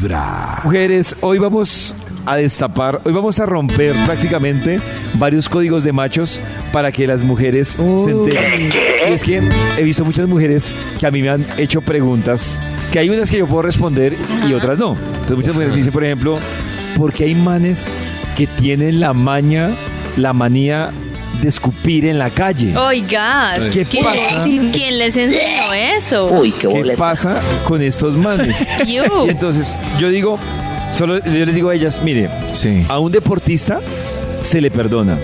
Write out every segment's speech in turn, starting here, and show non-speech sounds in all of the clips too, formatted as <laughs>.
Vibra. Mujeres, hoy vamos a destapar, hoy vamos a romper prácticamente varios códigos de machos para que las mujeres se enteren. Y es que he visto muchas mujeres que a mí me han hecho preguntas, que hay unas que yo puedo responder y otras no. Entonces muchas mujeres me dicen, por ejemplo, ¿por qué hay manes que tienen la maña, la manía de escupir en la calle? Oiga, ¿Qué ¿quién, pasa? quién les enseñó eso? Uy, qué ¿Qué boleta. pasa con estos manes? <laughs> You. Y entonces yo digo, solo yo les digo a ellas, mire, Sí. a un deportista se le perdona.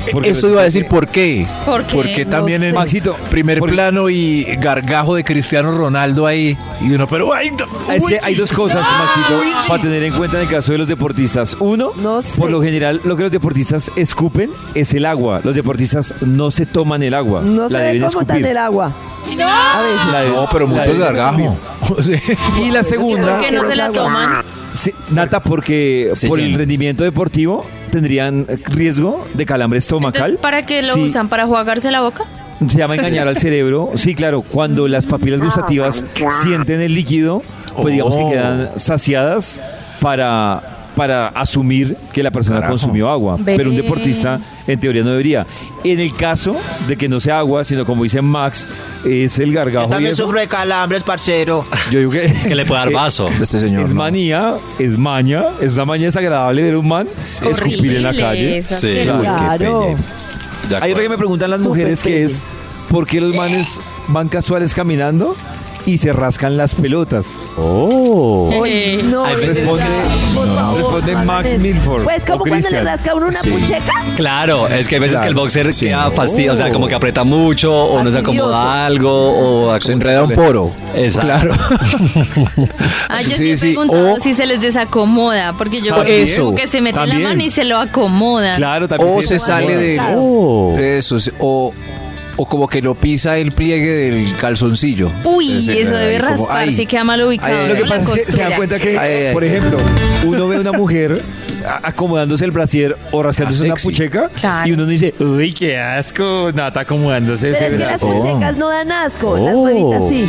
<laughs> Porque Eso iba a decir por qué. ¿Por qué? Porque No también en Maxito, primer plano y gargajo de Cristiano Ronaldo ahí. Y uno, pero ay, no, Es uy. que hay dos cosas, Maxito, para tener en cuenta en el caso de los deportistas. Uno, No sé. por lo general, lo que los deportistas escupen es el agua. Los deportistas no se toman el agua. No se la ve deben cómo tan escupir. el agua. A veces. La de- No, pero muchos gargajo. <laughs> Y la segunda, ¿Por qué no se la toman? sí, Nata, porque Se por el rendimiento deportivo tendrían riesgo de calambre estomacal. Entonces, ¿Para qué lo Sí. usan? ¿Para jugarse la boca? Se llama engañar al cerebro. Sí, claro, cuando las papilas gustativas sienten el líquido, pues digamos que quedan saciadas para, para asumir que la persona Carajo. consumió agua. Pero un deportista, en teoría, no debería. En el caso de que no sea agua, sino como dice Max, es el gargajo. También sufro de calambres, parcero. yo digo que, Que le puede dar <laughs> vaso. Este señor. es no. manía, es maña, es una maña desagradable ver un man escupir en la calle. Sí. Claro. Hay otra que me preguntan las mujeres que pelle. es ¿por qué los manes van casuales caminando y se rascan las pelotas? Oh. Oye, no, De Max eso. Milford Pues como cuando le rasca a uno una Sí. pucheca. Claro, es que hay veces que el Claro. boxer Sí. queda fastidio, o sea, como que aprieta mucho, o no se acomoda algo, o Se enreda un poro. Exacto. Claro. <laughs> Ah, yo Sí, sí o- si se les desacomoda, porque yo También. creo como que se mete También. la mano y se lo acomodan. Claro, también O se sale de. Claro. Oh. Eso, sí, o, o como que lo pisa el pliegue del calzoncillo. Uy, Entonces, eso debe como, raspar, ay. si queda mal ubicado. Ay, ay, Lo que pasa es que se dan costura. cuenta que, Ay, por ejemplo, uno ve a una mujer acomodándose el brasier o rascándose Ah, una pucheca Claro. y uno dice, uy, qué asco, Nata acomodándose Pero ese es que las brazo". puchecas no dan asco, las Oh. manitas sí.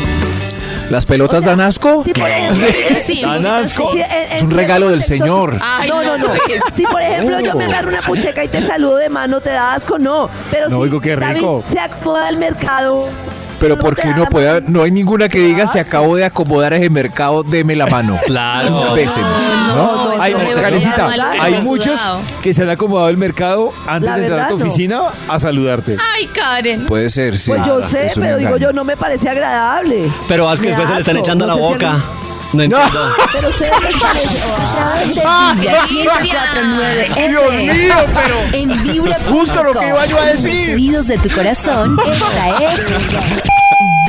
¿Las pelotas O sea, dan asco? Sí, por ejemplo. Sí, un Dan poquito asco. Sí, en- en Es un ciertos regalo del Señor. Ay, no, no, no. Si por ejemplo yo me agarro una pucheca y te saludo de mano, te da asco, no. Pero No, si oigo, qué David rico. se acomoda el mercado. Pero no porque uno puede, mano. no hay ninguna que diga se acabo de acomodar ese mercado, deme la mano. <laughs> Claro. Béseme. No, Hay, Karencita, hay muchos que se han acomodado el mercado antes de entrar a tu oficina a saludarte. Ay, Karen. Puede ser, sí. Pues yo sé, pero digo yo, no me parece agradable. Pero es que después se le están echando a la a boca. No entiendo. <laughs> Pero a ustedes les parece. Vibra 104.9 FM. En vibra. Justo lo que iba yo a decir. Los oídos de tu corazón, esta es <laughs>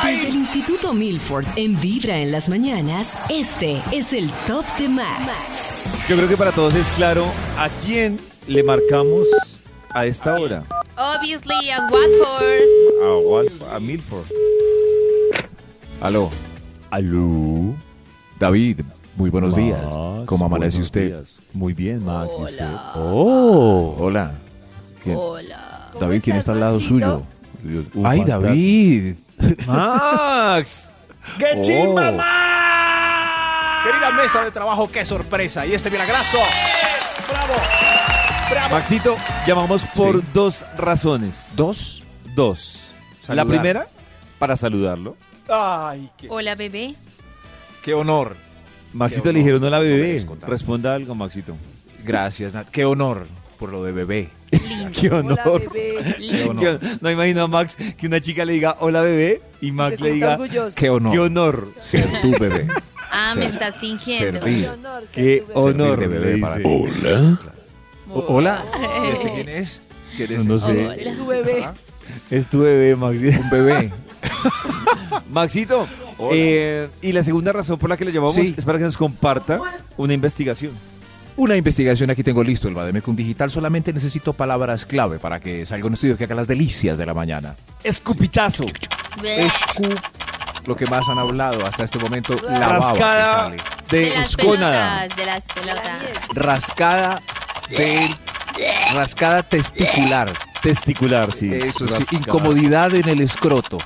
Desde el Instituto Milford en Vibra en las mañanas, este es el Top de Max. Yo creo que para todos es claro a quién le marcamos a esta hora. Obviously, at Watford. A, Wal- a Milford. Aló. Aló. David, muy buenos días. Max, ¿Cómo amanece buenos usted? días. Muy bien, Max. ¿y usted? Oh, hola. ¿Quién- Hola. David, ¿quién está al lado Maxito? suyo? Dios, un Ay. David. <laughs> Max. ¡Qué chimba, Oh. más! Querida mesa de trabajo, qué sorpresa. Y este milagroso. ¡Bravo! ¡Bravo! Maxito, llamamos por Sí. dos razones. Dos. Dos. La primera, para saludarlo. Ay, qué, Hola, bebé. Qué honor. Maxito Qué le dijeron no la honor. No me bebé. Responda algo, Maxito. Gracias, Nat. Qué honor por lo de bebé. <laughs> Qué honor. Hola, bebé. Qué honor. Qué- No imagino a Max que una chica le diga hola bebé y Max le diga orgulloso. Qué honor. qué honor. Ser tu bebé. Ah, me estás fingiendo. Servir. Qué honor ser Qué tu bebé. honor. de bebé le para dice. ti. O- Hola. ¿Y <laughs> este quién es? ¿Quién es? No, no sé. Hola. Es tu bebé. Es tu bebé, Max. <laughs> Un bebé. Maxito, eh, y la segunda razón por la que le llamamos Sí. es para que nos comparta una investigación. Una investigación aquí tengo listo, el Bademecum Digital. Solamente necesito palabras clave para que salga un estudio que haga las delicias de la mañana. Escupitazo. Escu, lo que más han hablado hasta este momento, la baba que Rascada sale. De de las escónada. pelotas, de las pelotas. Rascada de rascada testicular. Testicular, sí. Eso sí, Rascada. incomodidad en el escroto.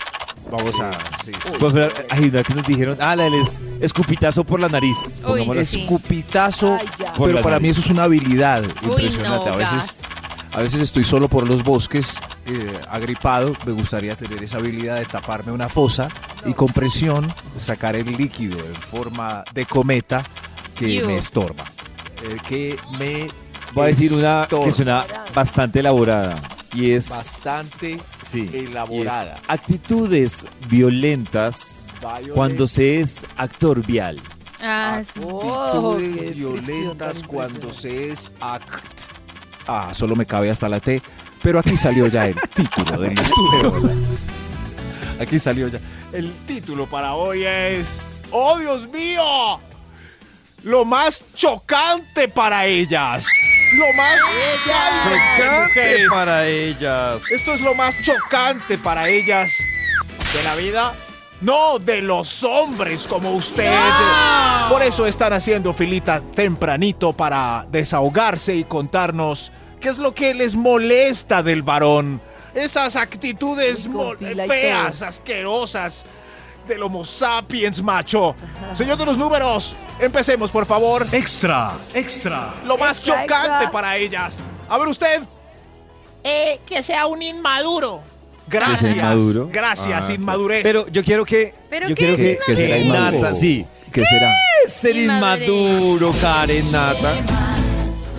Vamos a sí, sí. Pues, pero, hay una que nos dijeron, ah, la del es- escupitazo por la nariz. Así. sí. Escupitazo, Ay, ya. Por pero la para nariz. mí eso es una habilidad impresionante. no, a veces a veces estoy solo por los bosques, eh, agripado, me gustaría tener esa habilidad de taparme una fosa y con presión sacar el líquido en forma de cometa que Iu. me estorba. Eh, que me Voy a decir una estorba. que suena bastante elaborada. Y es, bastante sí, elaborada. actitudes violentas Violent- cuando se es actor vial. Ah. Oh, actitudes descripción violentas cuando se es act. Ah, solo me cabe hasta la T, pero aquí salió ya el <laughs> título del estudio. Aquí salió ya. El título para hoy es ¡Oh, Dios mío! Lo más chocante para ellas. Lo más chocante, para ellas. Esto es lo más chocante para ellas de la vida. No de los hombres como usted. Por eso están haciendo filita tempranito para desahogarse y contarnos qué es lo que les molesta del varón. Esas actitudes feas, asquerosas del Homo sapiens, macho. Señor de los números, empecemos, por favor. Extra, extra. Lo más Extra, chocante extra. para ellas. A ver usted. Eh, que sea un inmaduro. Gracias. inmaduro? Gracias, Ah, inmadurez. Pero yo quiero que. ¿Pero yo qué quiero es que, Que será inmaduro. Nata, sí. ¿Qué será? Es ser Inmadurez. inmaduro, Karen Nata.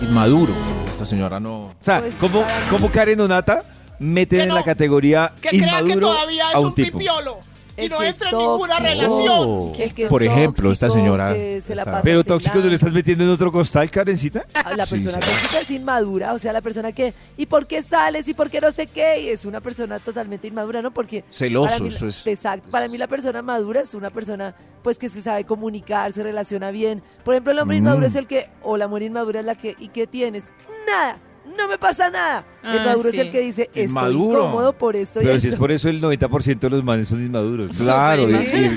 Inmaduro. Esta señora no. O sea, Pues, ¿cómo, mí- cómo Karen o Nata meten Que en no- la categoría Que crea que inmaduro todavía es a un un tipo? pipiolo. Y no entra en ninguna relación. El que es Por ejemplo, esta señora que se la está- pasa Pero tóxico, ¿tú le estás metiendo en otro costal, Karencita? La persona sí. tóxica es inmadura, o sea, la persona que, ¿y por qué sales? ¿Y por qué no sé qué? Y es una persona totalmente inmadura, ¿no? Porque... Celoso, mí- eso es- Exacto, para mí la persona madura es una persona, pues, que se sabe comunicar, se relaciona bien. Por ejemplo, el hombre Mm. inmaduro es el que, o la mujer inmadura es la que, ¿y qué tienes? Nada, no me pasa nada. el Ah, maduro sí. es el que dice, estoy Inmaduro. incómodo por esto y Pero esto. si es por eso el 90% de los manes son inmaduros. Claro, y, y-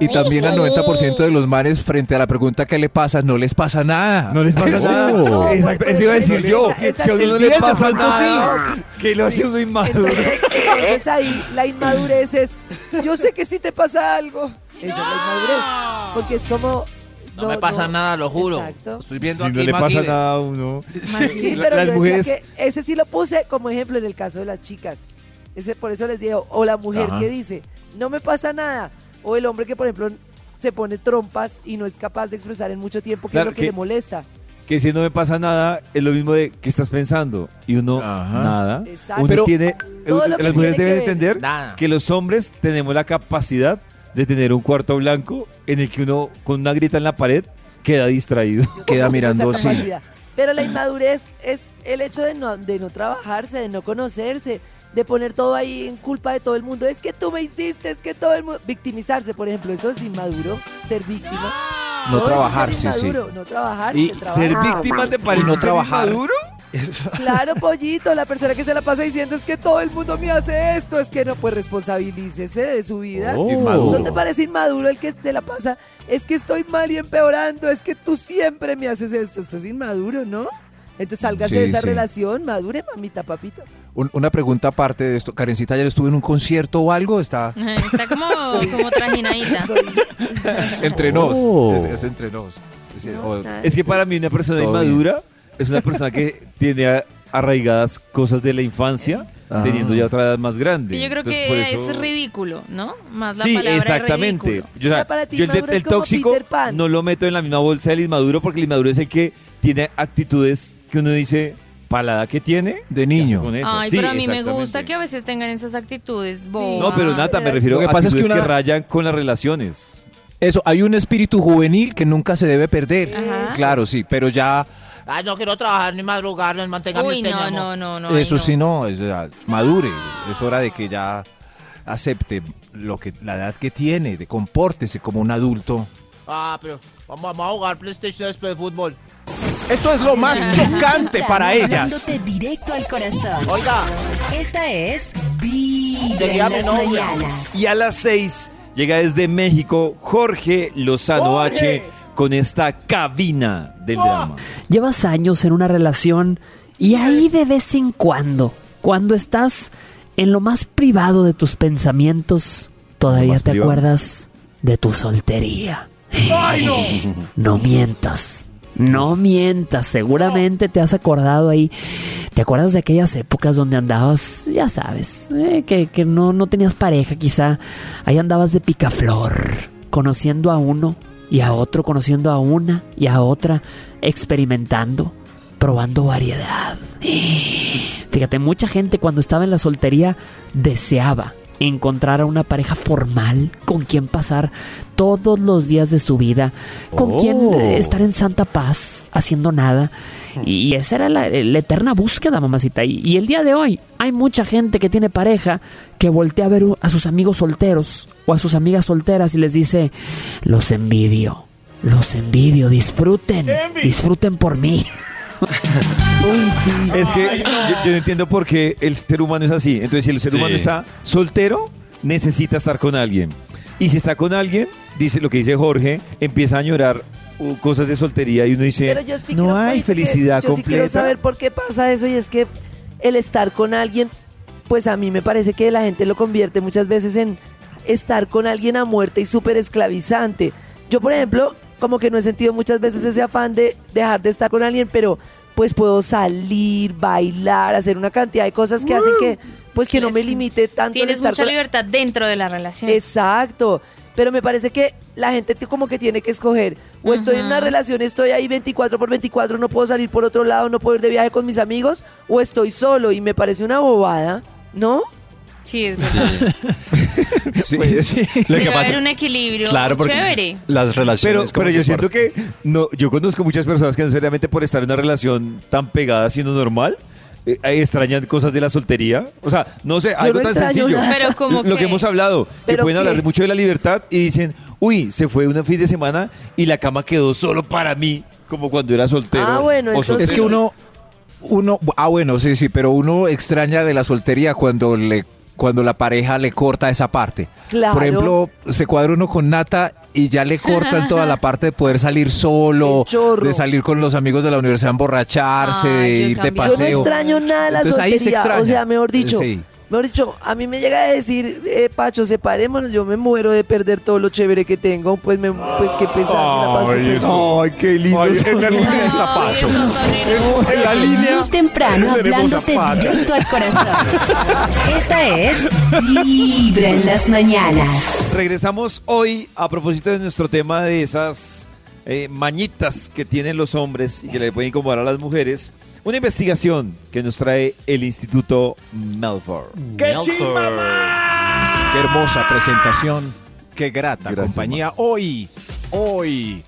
y también al 90% de los manes frente a la pregunta ¿qué le pasa? No les pasa nada. No les pasa nada. No, Exacto, por eso iba a decir yo. esa- esa si a uno sí. no El le 10 de pasa nada, que lo hace uno inmaduro. Entonces, entonces ahí la inmadurez es, yo sé que sí te pasa algo. Esa es la inmadurez. Porque es como... No, me pasa nada, lo juro. Exacto. Estoy viendo Si aquí no le pasa nada a uno. Sí, pero las yo mujeres- decía que ese sí lo puse como ejemplo en el caso de las chicas. Ese, por eso les digo, o la mujer Ajá. que dice, no me pasa nada. O el hombre que, por ejemplo, se pone trompas y no es capaz de expresar en mucho tiempo qué Claro, es lo que, que- le molesta. Que si no me pasa nada, es lo mismo de ¿qué estás pensando? Y uno, Ajá. nada. Exacto. Uno Pero- tiene, las mujeres deben entender Nada. que los hombres tenemos la capacidad de tener un cuarto blanco en el que uno con una grita en la pared queda distraído. Yo <laughs> Queda mirando capacidad. Pero la inmadurez es el hecho de no, de no trabajarse, de no conocerse, de poner todo ahí en culpa de todo el mundo. Es que tú me hiciste, es que todo el mundo... Victimizarse, por ejemplo, eso es inmaduro, ser víctima. No Todo es trabajar, sí, sí. No trabajar, Y Ser víctima te parece no trabajar. <laughs> Claro, pollito, la persona que se la pasa diciendo es que todo el mundo me hace esto, es que no, pues responsabilícese de su vida. Oh. ¿No te parece inmaduro el que se la pasa? Es que estoy mal y empeorando, es que tú siempre me haces esto. Esto es inmaduro, ¿no? Entonces sálgase Sí, de esa sí. relación, madure, mamita, papito. Un- una pregunta aparte de esto. Karencita, ¿ya estuvo en un concierto o algo? Está <laughs> Está como, como trajinadita. <laughs> entre nos. Oh. Es, es entre nos. Es o- que para mí una persona Todo inmadura es una persona que <laughs> tiene a- arraigadas cosas de la infancia Ah. teniendo ya otra edad más grande. Y yo creo Entonces, que eso- es ridículo, ¿no? Más la Sí, palabra exactamente. ridículo. Yo, o sea, Ya para ti yo el, el tóxico no lo meto en la misma bolsa del inmaduro porque el inmaduro es el que tiene actitudes que uno dice, palada que tiene. de ¿qué niño. hace con eso? Ay, Sí, pero a mí me gusta que a veces tengan esas actitudes bobas. No, pero Nata, me refiero Lo que a pasa es que una- rayan con las relaciones. Eso, hay un espíritu juvenil que nunca se debe perder. Ajá. Claro, sí, pero ya Ay, no quiero trabajar ni madrugar, ni mantenerme Uy, este no, no, no, no. eso no. sí no, es, ya, madure. Es hora de que ya acepte lo que la edad que tiene, de compórtese como un adulto. Ah, pero vamos, vamos a jugar PlayStation después de fútbol. Esto es lo más chocante para ellas. Directo al corazón. Oiga, Esta es Vibra en las mañanas. Y a las 6 llega desde México Jorge Lozano ¡Jorge! H con esta cabina del drama. Llevas años en una relación y ahí de vez en cuando, cuando estás en lo más privado de tus pensamientos, todavía te privado? acuerdas de tu soltería. no! mientas. No mientas, seguramente te has acordado ahí. ¿Te acuerdas de aquellas épocas donde andabas, ya sabes, eh, que, que no, no tenías pareja quizá? Ahí andabas de picaflor, conociendo a uno y a otro, conociendo a una y a otra, experimentando, probando variedad. <gasps> Fíjate, mucha gente cuando estaba en la soltería deseaba encontrar a una pareja formal con quien pasar todos los días de su vida, con Oh. quien eh, estar en santa paz, haciendo nada. Y esa era la, la eterna búsqueda, mamacita. Y, y el día de hoy hay mucha gente que tiene pareja que voltea a ver a sus amigos solteros o a sus amigas solteras y les dice, los envidio, los envidio, disfruten, disfruten por mí. <laughs> <laughs> Es que yo, yo no entiendo por qué el ser humano es así. Entonces, si el ser Sí. humano está soltero, necesita estar con alguien. Y si está con alguien, dice lo que dice Jorge, empieza a añorar uh, cosas de soltería y uno dice, Pero yo sí no creo hay que- felicidad yo sí quiero completa. saber por qué pasa eso y es que el estar con alguien, pues a mí me parece que la gente lo convierte muchas veces en estar con alguien a muerte y súper esclavizante. Yo, por ejemplo, como que no he sentido muchas veces ese afán de dejar de estar con alguien, pero pues puedo salir, bailar, hacer una cantidad de cosas que hacen que pues que no me limite tanto Tienes estar mucha con libertad dentro de la relación. Exacto. Pero me parece que la gente como que tiene que escoger. O estoy en una relación, estoy ahí 24 por 24, no puedo salir por otro lado, no puedo ir de viaje con mis amigos, o estoy solo y me parece una bobada, ¿no? Sí, es verdad. <laughs> Sí, Pues, sí. Lo que Debe pasa- haber un equilibrio Claro, porque chévere. las Pero, relaciones. como pero yo siento que no, yo conozco muchas personas que no seriamente por estar en una relación tan pegada siendo normal, eh, eh, extrañan cosas de la soltería. O sea, no sé, algo no tan extraño sencillo. nada. Pero como lo que que- hemos hablado, que ¿Pero pueden hablar qué? de mucho de la libertad y dicen, uy, se fue un fin de semana y la cama quedó solo para mí, como cuando era soltero. Ah, bueno, o eso soltera. Es que uno, uno, ah bueno, sí, sí, pero uno extraña de la soltería cuando le, cuando la pareja le corta esa parte. Claro. Por ejemplo, se cuadra uno con Nata y ya le cortan toda la <laughs> parte de poder salir solo, de salir con los amigos de la universidad emborracharse, de ir de también. Yo no paseo. extraño nada la Entonces, ahí se extraña. O sea, mejor dicho, Sí. Mejor dicho, a mí me llega a decir, eh, Pacho, separémonos, yo me muero de perder todo lo chévere que tengo, pues me, pues qué pesar. Ay. Ay, qué lindo. Ay, en la línea está Pacho. En la línea. Muy temprano hablándote <laughs> directo al corazón. Esta es Vibra en las mañanas. Regresamos hoy a propósito de nuestro tema de esas eh, mañitas que tienen los hombres y que le pueden incomodar a las mujeres. Una investigación que nos trae el Instituto Melford. ¡Qué Qué hermosa presentación, qué grata Gracias, compañía. Hoy, hoy,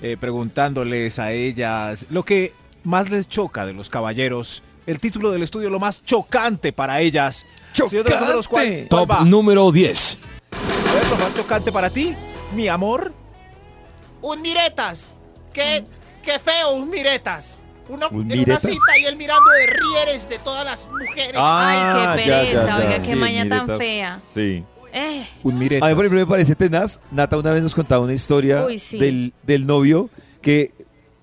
eh, preguntándoles a ellas lo que más les choca de los caballeros. El título del estudio, lo más chocante para ellas. Números, ¿cuál- ¡Chocante! cuál Top número 10. ¿Cuál es lo más chocante para ti, mi amor? un miretas. Qué, qué feo, un miretas. Uno ¿Un en miretas? una cita y él mirando de rieres de todas las mujeres. Ah, Ay, qué ya, pereza, ya, ya. oiga, qué Sí, maña tan miretas. fea. Sí. Eh, Un mirete. A mí, por ejemplo, me parece tenaz. Nata una vez nos contaba una historia Uy, sí. del, del novio que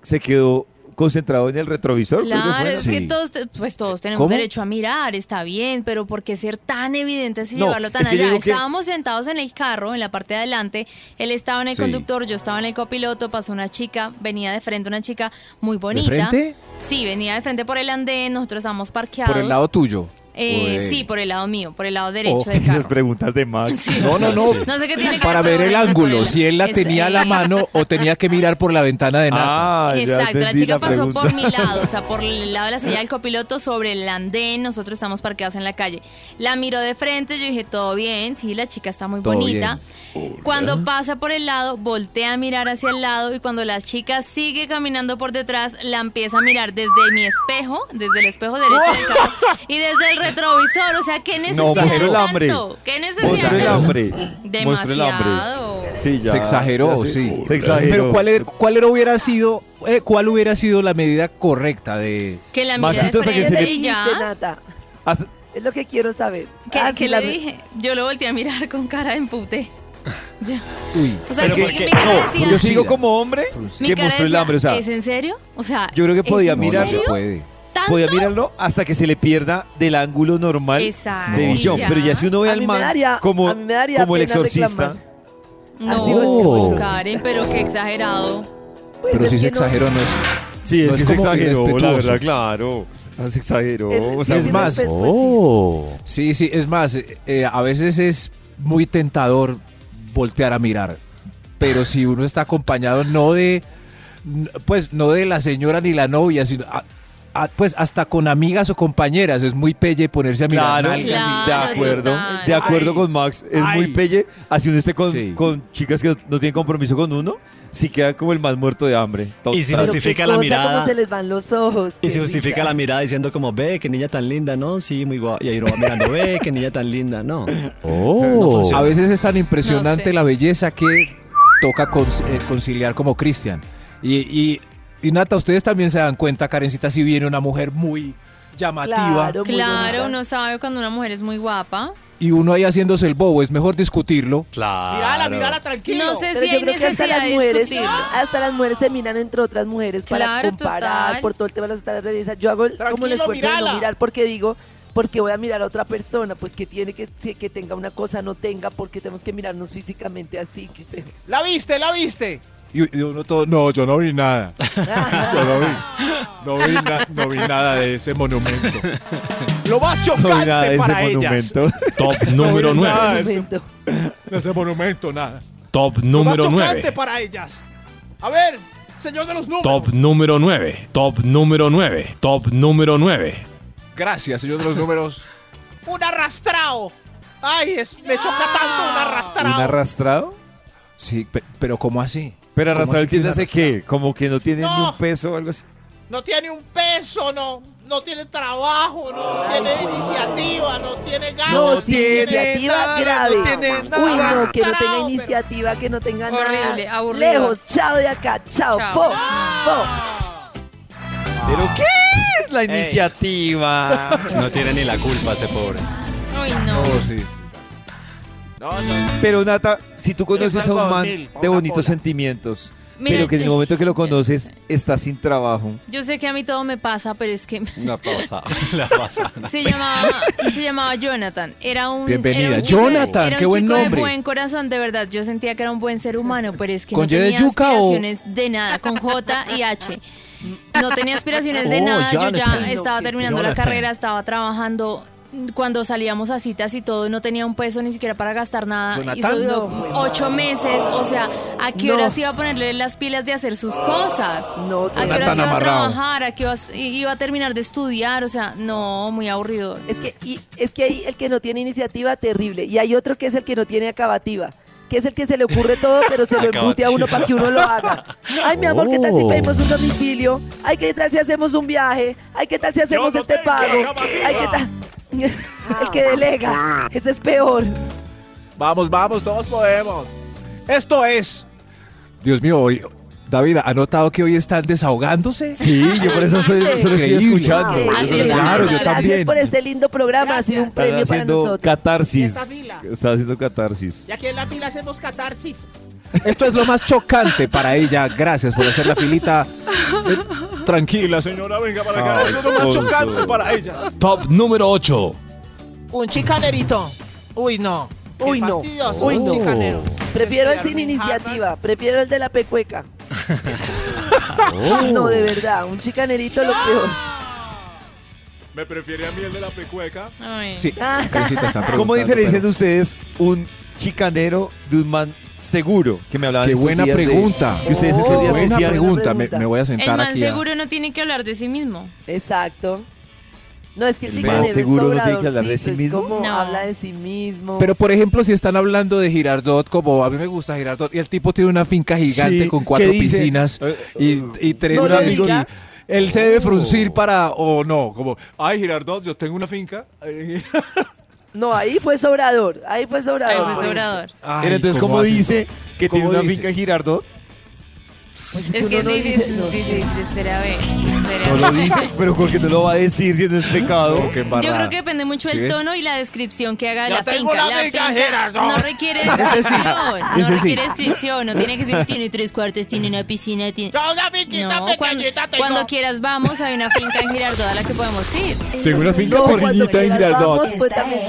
se quedó concentrado en el retrovisor. que Claro, es que Sí. todos, pues todos tenemos ¿Cómo? derecho a mirar, está bien, pero ¿por qué ser tan evidentes y No, llevarlo tan es que allá? que- Estábamos sentados en el carro, en la parte de adelante, él estaba en el Sí. conductor, yo estaba en el copiloto, pasó una chica, venía de frente una chica muy bonita. frente? Sí, venía de frente por el andén, nosotros estábamos parqueados. Por el lado tuyo. Eh, de- Sí, por el lado mío, por el lado derecho Oh, del Esas carro. preguntas de Max. Sí. No, no, no. No sé qué tiene que Para ver, el ángulo, si él la es- tenía a eh, la mano o tenía que mirar por la ventana de Nata. Ah, Exacto, la chica pasó pregunta. por mi lado, o sea, por el lado de la <laughs> silla del copiloto sobre el andén, nosotros estamos parqueados en la calle. La miró de frente, yo dije, todo bien, sí, la chica está muy Todo bonita. Cuando pasa por el lado, voltea a mirar hacia el lado y cuando la chica sigue caminando por detrás, la empieza a mirar desde mi espejo, desde el espejo derecho del carro <laughs> y desde el retrovisor, o sea, ¿qué necesidad muestre el de hambre. tanto? ¿Qué necesidad Muestre el de- hambre. Muestre el hambre. Demasiado. Sí, ya. Se exageró, ya sí. Se exageró. Pero ¿cuál, era- cuál era- hubiera sido eh, cuál hubiera sido la medida correcta de Que la Maxito, hasta que se ¿Qué y dijiste, ya. Nata? Hasta- Es lo que quiero saber. ¿Qué, Ah, qué la- le dije? Yo lo volteé a mirar con cara de empute. <laughs> Ya. Uy, O sea, Pero mi, mi cara No, decía, yo sigo como hombre mi que cara mostró el hambre. O sea, ¿es en serio? O sea, yo creo que ¿es podía mirar- no serio? se puede. Podía mirarlo hasta que se le pierda del ángulo normal Exacto. de visión. Ya. Pero ya si uno ve A al man daría- como, el exorcista. reclamar. No, Así como Karen, pero qué exagerado. Pues Pero es si se no- exageró, no es. Sí, No es es que se exageró, la verdad, claro. Se exageró. Es- o sí, es sí, más, sí. Oh. Sí, sí, es más, eh, a veces es muy tentador voltear a mirar. Pero si uno está acompañado no de, pues no de la señora ni la novia, sino a- a- pues hasta con amigas o compañeras, es muy pelle ponerse a mirar Claro, nalgas de acuerdo, total. de acuerdo Ay, con Max. Es muy pelle. Así uno esté con, Sí. con chicas que no, no tienen compromiso con uno, sí queda como el más muerto de hambre. Y si justifica la cosa, mirada. cómo se les van los ojos. Y se justifica la mirada diciendo como, ve, qué niña tan linda, ¿no? Sí, muy guapa. Y ahí uno va mirando, ve, qué niña tan linda, ¿no? <laughs> Oh. A veces es tan impresionante No sé. la belleza que toca eh, conciliar como Cristian. Y, y, y Nata, ustedes también se dan cuenta, Karencita, si viene una mujer muy llamativa Claro, muy Claro, uno sabe cuando una mujer es muy guapa. y uno ahí haciéndose el bobo, es mejor discutirlo. Claro. Mírala, mírala, tranquilo. No sé Pero si yo hay creo que hasta necesidad las de mujeres, discutirlo. hasta las mujeres se miran entre otras mujeres para Claro, comparar total. por todo el tema de las estándares de belleza. Yo hago el- como el Tranquilo, esfuerzo de no mirar porque digo, porque voy a mirar a otra persona, pues que tiene que que tenga una cosa, no tenga, porque tenemos que mirarnos físicamente así. La viste, la viste. Y, y uno todo, no, yo no vi nada. <laughs> Yo no vi, no vi, na- no vi nada de ese monumento. Lo más No, chocante nada, ese para ellas. monumento. Top <laughs> número vi 9. nada de ese, de ese monumento, nada. Top Lo más número chocante 9. para ellas. A ver, señor de los números. Top número 9. Top número 9. Top número 9. Gracias, señor de los números. <laughs> Un arrastrado. Ay, es, me choca tanto un arrastrado. ¿Un arrastrado? Sí, pe- pero ¿cómo así? Pero ¿Cómo arrastrado, así que como que no tiene ni un peso o algo así. No tiene un peso, no, no tiene trabajo, no tiene iniciativa, no tiene ganas. No, tiene iniciativa nada, grave. no tiene Uy, nada. no, que no tenga iniciativa, que no tenga Horrible, nada. aburrido. Lejos, chao de acá, chao. Chao. Fo, fo. ¿Pero qué es la iniciativa? <laughs> No tiene ni la culpa ese pobre. Uy, no. Oh, sí. No, no. Pero Nata, si tú conoces a un man mil, de bonitos sentimientos, Mira, pero que en el momento que lo conoces está sin trabajo. Yo sé que a mí todo me pasa, pero es que La pausa. <laughs> <laughs> La pausa. se llamaba, se llamaba Jonathan. Era un, Bienvenida. era un chico Jonathan, era un qué buen chico nombre. de buen corazón, de verdad. Yo sentía que era un buen ser humano, pero es que ¿Con no Y de tenía yuca o- aspiraciones de nada, con J y H. No tenía aspiraciones de Oh, nada. Yo ya Jonathan. estaba terminando la Jonathan. carrera, estaba trabajando. Cuando salíamos a citas y todo, no tenía un peso ni siquiera para gastar nada. Jonathan. No, muy ocho meses. O sea, ¿a qué No. horas iba a ponerle las pilas de hacer sus cosas? No, ¿A qué horas iba a trabajar? ¿A qué horas iba a terminar de estudiar? O sea, no, muy aburrido. Es que, y, es que hay el que no tiene iniciativa, terrible. Y hay otro que es el que no tiene acabativa. Que es el que se le ocurre todo, pero se lo embute a uno para que uno lo haga. Ay, mi amor, ¿qué tal si Oh. pedimos un domicilio? Ay, ¿qué tal si hacemos un viaje? Ay, ¿qué tal si hacemos no este pago? acabativa. Ay, ¿qué tal? <laughs> el que delega. Ese es peor. Vamos, vamos, todos podemos. Esto es. Dios mío, hoy. David, ¿ha notado que hoy están desahogándose? Sí, yo por eso soy, solo estoy escuchando. Estoy Claro, yo Gracias también. por este lindo programa. Ha sido un Están premio para haciendo nosotros. catarsis. Está haciendo catarsis. Y aquí en la fila hacemos catarsis. Esto es lo más chocante para ella. Gracias por hacer la filita. Eh, tranquila, señora, venga para acá. Ay, Esto es lo más tonto. chocante para ellas. Top número 8. Un chicanerito. Uy, no. Qué Uy, no. fastidioso, Uy, un no. chicanero. Prefiero el sin iniciativa. Prefiero el de la pecueca. <laughs> No, de verdad. Un chicanerito lo peor. ¿Me prefiere a mí el de la pecueca? Ay. Sí, Karencita, están ¿Cómo diferencian pero- ustedes un chicanero de un man seguro? Que me hablaban Qué buena de- pregunta. que ustedes Oh, Buena decían, pregunta. Me, voy a El sentar man aquí. a- seguro no tiene que hablar de sí mismo. Exacto. No, es que el El seguro no tiene que hablar de sí mismo. como No. habla de sí mismo. Pero por ejemplo, si están hablando de Girardot, como a mí me gusta Girardot, y el tipo tiene una finca gigante Sí, con cuatro piscinas Eh, y, y tres No él se debe fruncir para, o no, como, ay Girardot, yo tengo una finca. <laughs> No, ahí fue sobrador. Ahí fue Ahí sobrador. fue sobrador. Pero entonces, ¿cómo dice que tiene ¿Cómo una dice? finca en Girardot? Es que es no dice- difícil, no difícil, espera a ver. No lo <laughs> dice, pero ¿por qué no lo va a decir si no es pecado? Qué Yo creo que depende mucho ¿Sí del ve? tono y la descripción que haga la finca. La finca, no requiere Ese sí. descripción. No sí. requiere descripción. No tiene que decir tiene tres cuartos, tiene una piscina, tiene. Yo una finquita No, cuando, tengo. cuando quieras vamos, hay una finca en Girardot a la que podemos ir. Tengo una finca No, cuando porquita en Girardot. vamos, pues también.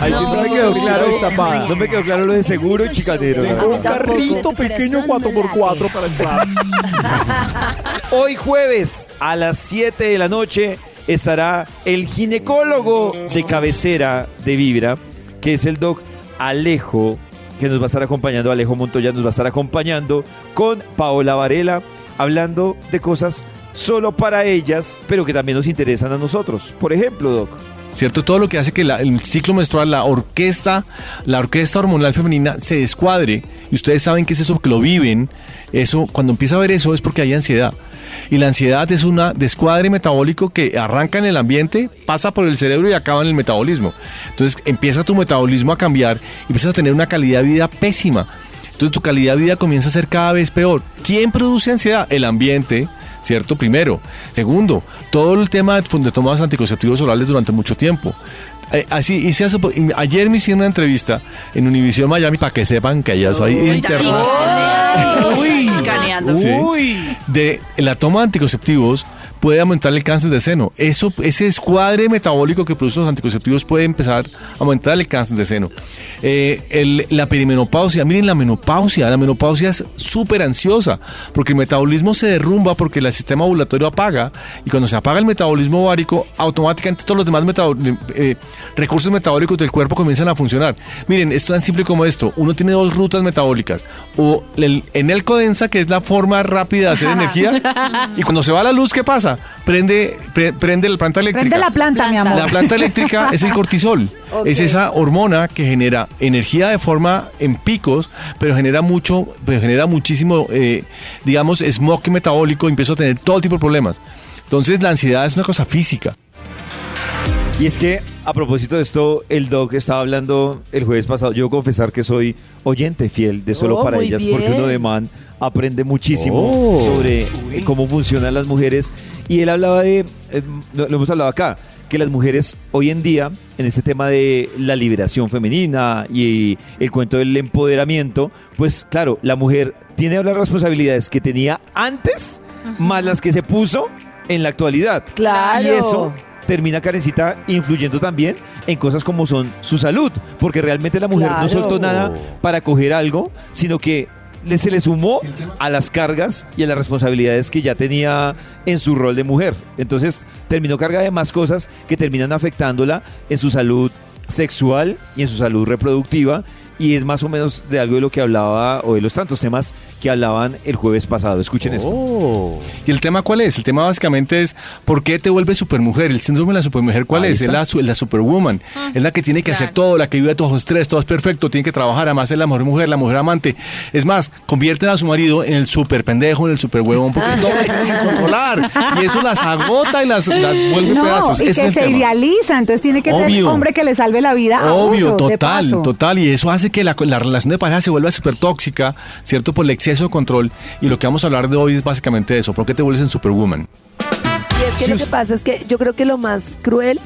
Ay, No, no me quedó claro, no. no me quedó claro lo de seguro y chicanero. A ¿no? mí tampoco. pequeño 4x4 para entrar. <laughs> Hoy jueves a las 7 de la noche estará el ginecólogo de cabecera de Vibra, que es el doc Alejo, que nos va a estar acompañando, Alejo Montoya nos va a estar acompañando con Paola Varela, hablando de cosas solo para ellas, pero que también nos interesan a nosotros. Por ejemplo, doc. ¿Cierto? Todo lo que hace que la- el ciclo menstrual, la orquesta, la orquesta hormonal femenina se descuadre. Y ustedes saben que es eso que lo viven. Eso, cuando empieza a ver eso es porque hay ansiedad. Y la ansiedad es un descuadre metabólico que arranca en el ambiente, pasa por el cerebro y acaba en el metabolismo. Entonces empieza tu metabolismo a cambiar y empiezas a tener una calidad de vida pésima. Entonces tu calidad de vida comienza a ser cada vez peor. ¿Quién produce ansiedad? El ambiente, ¿cierto? Primero. Segundo, todo el tema de tomas anticonceptivos orales durante mucho tiempo. Eh, así hice hace ayer me hicieron una entrevista en Univision Miami para que sepan que ya soy interno. Uy, Sí. Uy. de la toma de anticonceptivos puede aumentar el cáncer de seno. Eso, ese escuadre metabólico que producen los anticonceptivos puede empezar a aumentar el cáncer de seno. Eh, el- la perimenopausia, miren la menopausia, la menopausia es súper ansiosa porque el metabolismo se derrumba porque el sistema ovulatorio apaga y cuando se apaga el metabolismo ovárico, automáticamente todos los demás eh, recursos metabólicos del cuerpo comienzan a funcionar. Miren, es tan simple como esto. Uno tiene dos rutas metabólicas. O el, en el codensa, que es la forma rápida de hacer energía, <laughs> y cuando se va la luz, ¿qué pasa? Prende, pre- prende la planta eléctrica. Prende la planta, mi amor. La planta eléctrica es el cortisol. <laughs> Es esa hormona que genera energía de forma en picos, pero genera mucho, pero genera muchísimo, eh, digamos, smog metabólico y empiezo a tener todo tipo de problemas. Entonces la ansiedad es una cosa física. Y es que, a propósito de esto, el doc estaba hablando el jueves pasado. Yo confesar que soy oyente fiel de Solo Oh, para ellas, porque uno de man aprende muchísimo Oh. sobre cómo funcionan las mujeres. Y él hablaba de, eh, lo hemos hablado acá, que las mujeres hoy en día, en este tema de la liberación femenina y el cuento del empoderamiento, pues claro, la mujer tiene las responsabilidades que tenía antes, más las que se puso en la actualidad. Claro. Y eso termina Karencita influyendo también en cosas como son su salud, porque realmente la mujer no soltó nada para coger algo, sino que se le sumó a las cargas y a las responsabilidades que ya tenía en su rol de mujer. Entonces terminó cargada de más cosas que terminan afectándola en su salud sexual y en su salud reproductiva. Y es más o menos de algo de lo que hablaba, o de los tantos temas que hablaban el jueves pasado. Escuchen esto. ¿Y el tema cuál es? El tema básicamente es ¿por qué te vuelves supermujer? El síndrome de la supermujer ¿cuál Ahí es? Es la, la superwoman. es la que tiene que hacer Ah, todo, la que vive todo estrés, todo es perfecto, tiene que trabajar, además es la mejor mujer, la mujer amante. Es más, convierten a su marido en el super pendejo, en el super huevón, porque todo lo tienen que controlar. Y eso las agota y las, las vuelve No, pedazos. y Ese que es se tema. idealiza, entonces tiene que ser Obvio. hombre que le salve la vida a Obvio, uno, de total, paso. total. Y eso hace que la, la relación de pareja se vuelva súper tóxica, ¿cierto? Por el exceso de control. Y lo que vamos a hablar de hoy es básicamente eso. ¿Por qué te vuelves en superwoman? Y es que lo que pasa es que yo creo que lo más cruel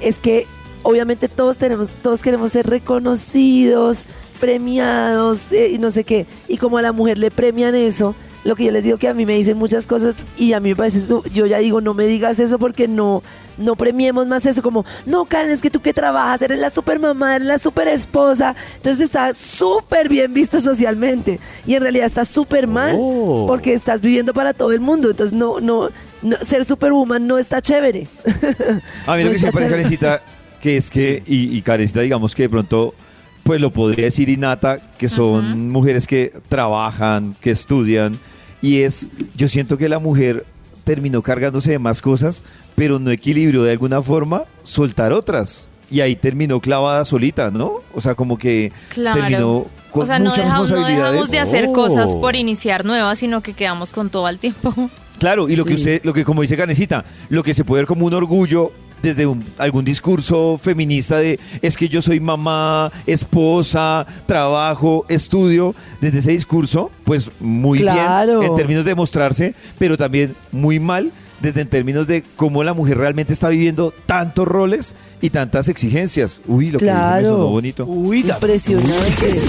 es que obviamente todos tenemos, todos queremos ser reconocidos, premiados eh, y no sé qué. Y como a la mujer le premian eso, lo que yo les digo que a mí me dicen muchas cosas y a mí me parece eso, yo ya digo, no me digas eso porque no, no premiemos más eso, como, no, Karen, es que tú que trabajas, eres la super mamá, eres la super esposa, entonces está súper bien visto socialmente y en realidad está súper mal Oh. porque estás viviendo para todo el mundo, entonces no, no, no ser superwoman no está chévere. <laughs> A mí lo No que está se parece, chévere. Karencita, que es que, y, y Karencita, digamos que de pronto, pues lo podría decir Inata, que son mujeres que trabajan, que estudian, y es, yo siento que la mujer terminó cargándose de más cosas, pero no equilibró de alguna forma soltar otras. Y ahí terminó clavada solita, ¿no? O sea, como que terminó Claro. con O sea, no muchas dejamos, no responsabilidades. dejamos de hacer Oh. cosas por iniciar nuevas, sino que quedamos con todo al tiempo. Claro, y lo que Sí. usted, lo que como dice Canecita, lo que se puede ver como un orgullo desde un- algún discurso feminista de es que yo soy mamá, esposa, trabajo, estudio, desde ese discurso, pues muy Claro. bien en términos de mostrarse, pero también muy mal desde en términos de cómo la mujer realmente está viviendo tantos roles y tantas exigencias. Uy, lo que dije me Claro. sonó bonito. Uy. Impresionante.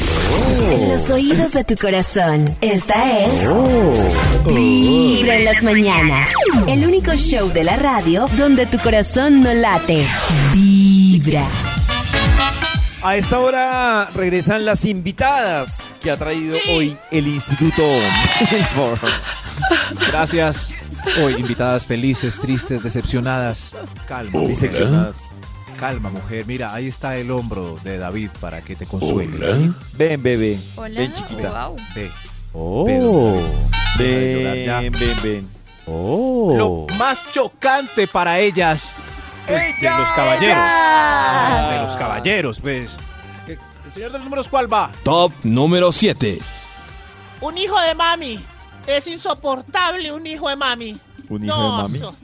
En los oídos de tu corazón, esta es Vibra en las mañanas. El único show de la radio donde tu corazón no late. Vibra. A esta hora regresan las invitadas que ha traído hoy el Instituto. <laughs> Gracias. Hoy invitadas felices, tristes, decepcionadas. Calma, Diseccionadas. calma, mujer. Mira, ahí está el hombro de David para que te consuele. Ven, bebé. Hola. Ven, chiquita. Wow. Ve. Oh. llorar ya. Ven, ven, ven. Oh. Lo más chocante para ellas de, de los caballeros. De los caballeros, ¿ves? Eh, ¿El señor de los números cuál va? Top número 7. Un hijo de mami. Es insoportable un hijo de mami. Un hijo No, de mami.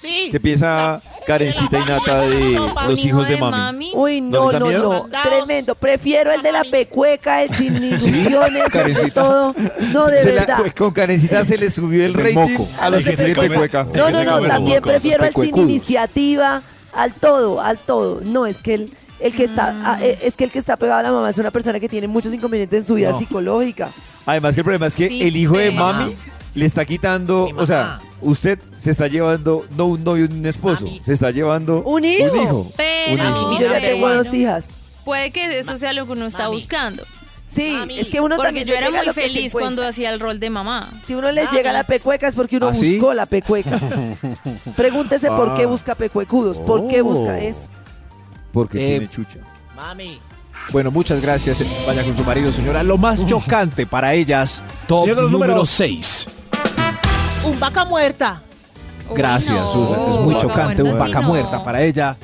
Sí. ¿Qué piensa Karencita y Nata de los hijo hijos de mami? Uy, ¿No no, no. Tremendo. Prefiero el de la pecueca, el sin <laughs> ilusiones, sobre Karencita. todo. No, de Se la- verdad. con Karencita se le subió el rating moco. a los El que come- pecueca. No, no, no, también prefiero el sin iniciativa, al todo, al todo. No, es que el, el que está, ah, eh, es que el que está pegado a la mamá es una persona que tiene muchos inconvenientes en su vida No. psicológica. Además que el problema es que Sí, el hijo de pero- mami le está quitando, o sea, usted se está llevando no un novio ni un esposo, se está llevando Un hijo. Un hijo. Pero, Un hijo. Yo ya pero tengo dos hijas. puede que eso sea lo que uno está Mami. buscando. Sí, Mami. es que uno Porque también yo le era llega muy lo que se feliz encuentra. cuando hacía el rol de mamá. Si uno le Mami. llega la pecueca es porque uno ¿Ah, sí? buscó la pecueca. <laughs> Pregúntese por qué Ah. busca pecuecudos, por qué Oh. busca eso. Porque Eh, tiene chucha. Mami. Bueno, muchas gracias. Vaya con su marido, señora. Lo más chocante para ellas. Top Señor de los número números. 6. Un vaca muerta. Uy, Gracias, no, Susan. Es muy vaca chocante un sí, vaca no. muerta para ella.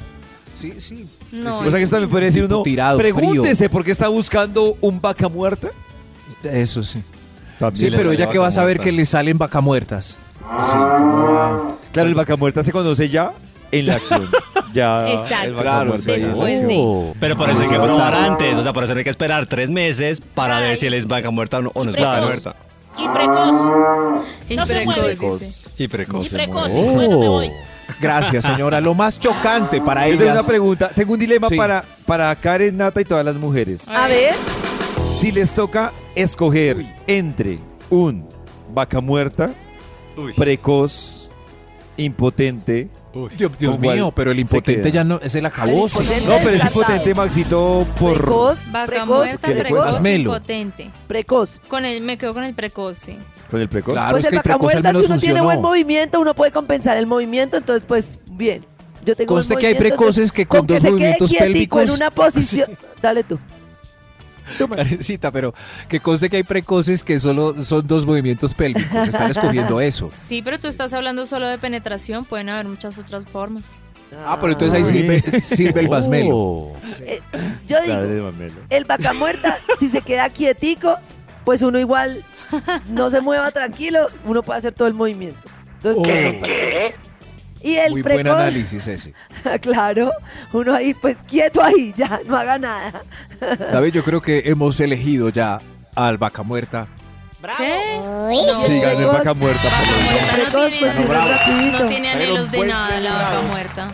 Sí, sí. No, o sea que esto también puede decir uno, Tirado, pregúntese por qué está buscando un vaca muerta. Eso sí. También Sí, pero ella que va a saber muerta. que le salen vaca muertas. Sí. Claro, el vaca muerta se conoce ya en la acción. <laughs> Ya Exacto. Claro, después de- Pero por eso hay que probar antes. O sea, por eso hay que esperar tres meses para ver si él es vaca muerta o no, o no es vaca muerta. Y precoz. Y No se precoz. Y Y precoz. precoz. Bueno, me voy. Gracias, señora. Lo más chocante para Yo tengo ellas. una pregunta, tengo un dilema Sí. para, para Karen, Nata y todas las mujeres. A ver, Si les toca escoger entre un vaca muerta, Uy. precoz, impotente. Dios, Dios ¿Con cuál mío, pero el impotente ya no es el impotente. No, pero es impotente, Maxito, por... precoz, Vaca precoz, muerta, ¿qué le precoz, impotente. precoz. Con el, me quedo con el precoz, sí. Con el precoz. Claro, Pues es el que el vaca muerta, si uno tiene funcionó. buen movimiento, uno puede compensar el movimiento, entonces pues bien. Yo tengo Conste que hay precoces entonces, que con dos se quede movimientos quietico en pélvicos- una <laughs> posición. Dale tú. <laughs> Karencita, pero que conste que hay precoces que solo son dos movimientos pélvicos. Están escogiendo <laughs> eso. Sí, pero tú estás hablando solo de penetración, pueden haber muchas otras formas. Ah, pero entonces ahí sirve, <laughs> sirve el basmelo. Oh. Eh, yo digo, el vaca muerta, si se queda quietico, pues uno igual no se mueva tranquilo, uno puede hacer todo el movimiento. Entonces, Oh. ¿qué? Y el Muy buen análisis ese. <laughs> claro, uno ahí pues quieto ahí, ya, no haga nada. <laughs> David, yo creo que hemos elegido ya al vaca muerta. Bravo. ¿Qué? Sí, gané vaca muerta. Vaca por muerta no precoz, tiene, pues, rapidito. no tiene anhelos de nada la vaca muerta.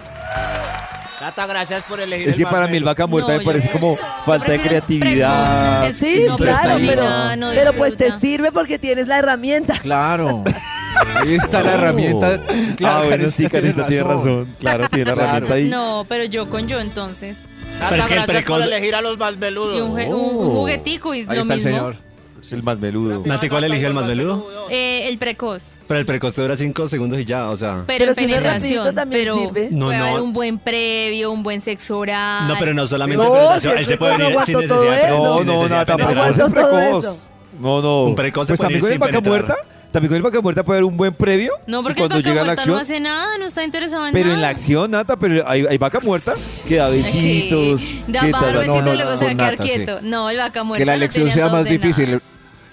Nata, gracias por elegir Es que el para mí el vaca muerta No, me parece como falta de creatividad. precoz. Sí, No, claro, pero, No, no pero pues te sirve porque tienes la herramienta. Claro. <laughs> Ahí está la herramienta. ah, bueno, sí, Karencita tiene Carita tiene razón. Claro, tiene la Claro. herramienta ahí. No, pero yo con yo entonces. Pero es que el por elegir a los más Y un, veludos. jue- un- juguetico y Ahí lo está el mismo. señor. Es el más meludo. Nati, ¿cuál eligió el más veludo? Eh, el precoz. Pero el precoz te dura cinco segundos y ya, o sea. Pero, Pero en si no es penetración. también pero sirve. No, puede no. haber un buen previo, un buen sexo oral. No, pero no solamente No, penetración. si Él el se puede venir no sin necesidad, eso. No, no, de tampoco es precoz. No, no. Un precoz se Pues puede también ir el sin vaca muerta, también con el vaca muerta puede haber un buen previo. No, porque el cuando vaca llega la muerta acción. no hace nada, no está interesado en Pero nada. en la acción, Nata, pero hay, hay vaca muerta que da besitos. Da que va a ta- dar ta- besitos no, y luego no, se va a quedar nata, sí. quieto. No, el vaca muerta Que la elección sea más difícil. nada.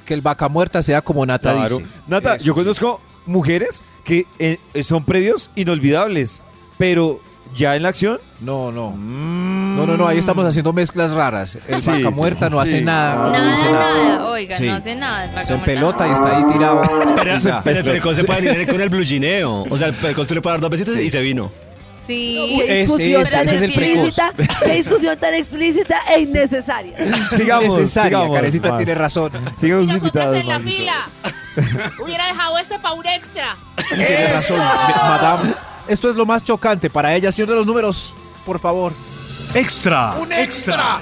Que el vaca muerta sea como Nata Claro. dice. Nata, Eso yo sí. conozco mujeres que eh, son previos inolvidables, pero ¿Ya en la acción? No, no. No, no, no, ahí estamos haciendo mezclas raras. El Sí, vaca sí, muerta no sí. hace nada. no Nada, dice nada. Oiga, Sí. no hace nada. el vaca Se pelota y está ahí tirado. <laughs> Pero, el perecón se puede alinear con el blue gineo. O sea, el perecón se le puede dar dos besitos y se vino. Sí. Qué Ese- discusión ese- tan ese es el precoz. explícita, qué discusión tan explícita e innecesaria. <laughs> Sigamos, Necesaria, sigamos. Karencita más. tiene razón. <laughs> Sigamos invitados, en la fila. Hubiera dejado este para un extra. Tiene razón, me- madame. Esto es lo más chocante para ella. Señor de los números, por favor. Extra. Un extra.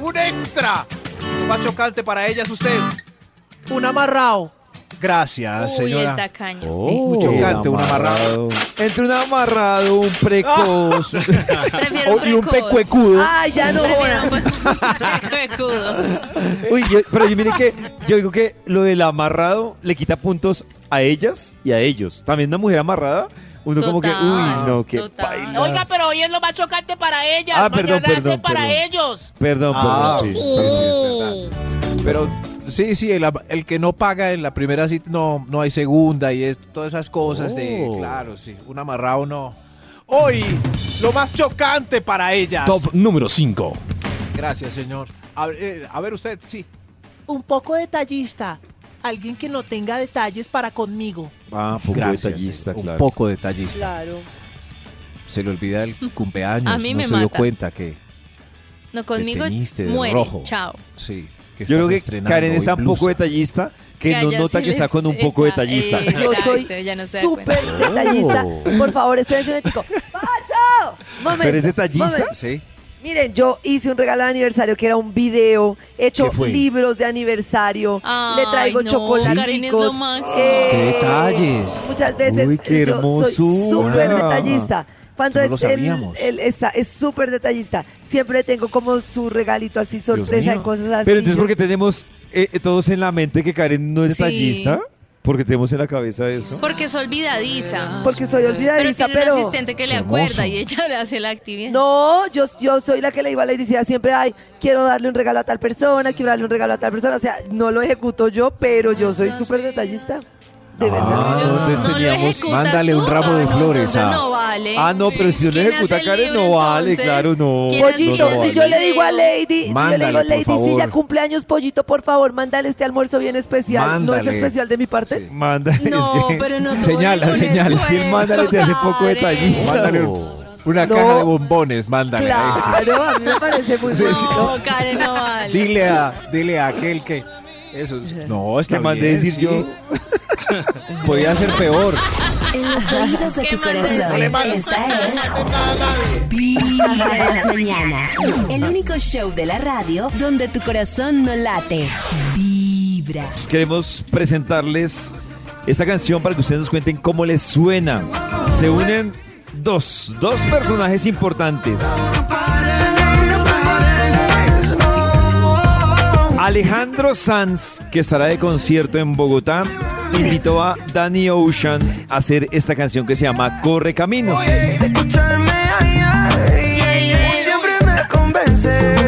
Un extra. Lo más chocante para ella es usted. Un amarrado. Gracias, Uy, el señora. tacaño. Oh, Muy chocante, un amarrado. Entre un amarrado, un precoz <laughs> Prefiero un y un precoz. pecuecudo. Ay, ya no Prefiero un pecudo. <laughs> Uy, yo- pero yo mire que yo digo que lo del amarrado le quita puntos a ellas y a ellos. También una mujer amarrada, uno como que, uy, no, que total. baila. Oiga, pero hoy es lo más chocante para ellas. Ah, perdón, Mañana perdón, es para perdón. ellos. Perdón, Ah, perdón. sí, sí. sí, es verdad. Pero sí, sí, el, el que no paga en la primera cita, no, no hay segunda y es, todas esas cosas de, Oh. claro, sí, un amarrado no. Hoy, lo más chocante para ellas. Top número 5. Gracias, señor. A, eh, a ver usted, sí. Un poco detallista. Alguien que no tenga detalles para conmigo. Ah, poco Gracias, detallista, sí, claro. Un poco detallista. Claro. Se le olvida el <laughs> cumpleaños, A mí no me se dio cuenta que, No, conmigo de muere. rojo. Chao. sí, que Yo creo que Karen está un poco detallista, que, no nota sí que está con un poco esa- detallista. eh, Yo soy no súper detallista. Oh. Por favor, espérense un momentico. ¡Pacho! <laughs> Momento, ¿Pero es detallista? momento. Sí. Miren, yo hice un regalo de aniversario que era un video, hecho ¿Qué fue? libros de aniversario, Ay, le traigo no, lo máximo. ¡Qué detalles! Muchas veces Uy, qué yo soy súper detallista. Cuando es lo el, el- es súper detallista. Siempre tengo como su regalito así sorpresa en cosas así. Pero entonces, Yo- ¿por qué tenemos eh, eh, todos en la mente que Karen no es Sí. detallista? Porque tenemos en la cabeza eso. Porque es olvidadiza. Porque soy Pero olvidadiza, tiene pero... un asistente que le Hermoso. acuerda y ella le hace la actividad. No, yo, yo soy la que le iba a la y decía siempre, ay, quiero darle un regalo a tal persona, quiero darle un regalo a tal persona. O sea, no lo ejecuto yo, pero yo soy súper detallista. De verdad. Ah, entonces no lo teníamos- ejecutas Mándale tú, un ramo de no, flores entonces no vale. Ah, no, pero si yo le ¿Quién ejecuta a hace el Karen, libro, no vale, entonces? claro, no. ¿Quién hace- Pollito, si yo le digo a? Lady, si yo le digo a Lady, si favor. ya cumpleaños, Pollito, por favor, mándale este almuerzo bien especial. ¿No es Mándale. especial de mi parte? Sí. Mándale. No, <laughs> es que- pero no todo Señala, señala. esfuerzo, ¿Quién mándale te hace poco Karen. detallista? Mándale una No. caja de bombones, mándale. Sí. Claro, a mí me parece muy <laughs> Sí. No, Karen, no vale. Dile a, dile a aquel que. Eso es- no, está Que mandé bien, decir sí. yo. <laughs> Podía ser peor. En los oídos de tu corazón. Esta es Vibra en las mañanas. El único show de la radio donde tu corazón no late. Vibra. Queremos presentarles esta canción para que ustedes nos cuenten cómo les suena. Se unen dos, dos personajes importantes. Alejandro Sanz, que estará de concierto en Bogotá, invitó a Danny Ocean a hacer esta canción que se llama Corre ay, siempre me convence.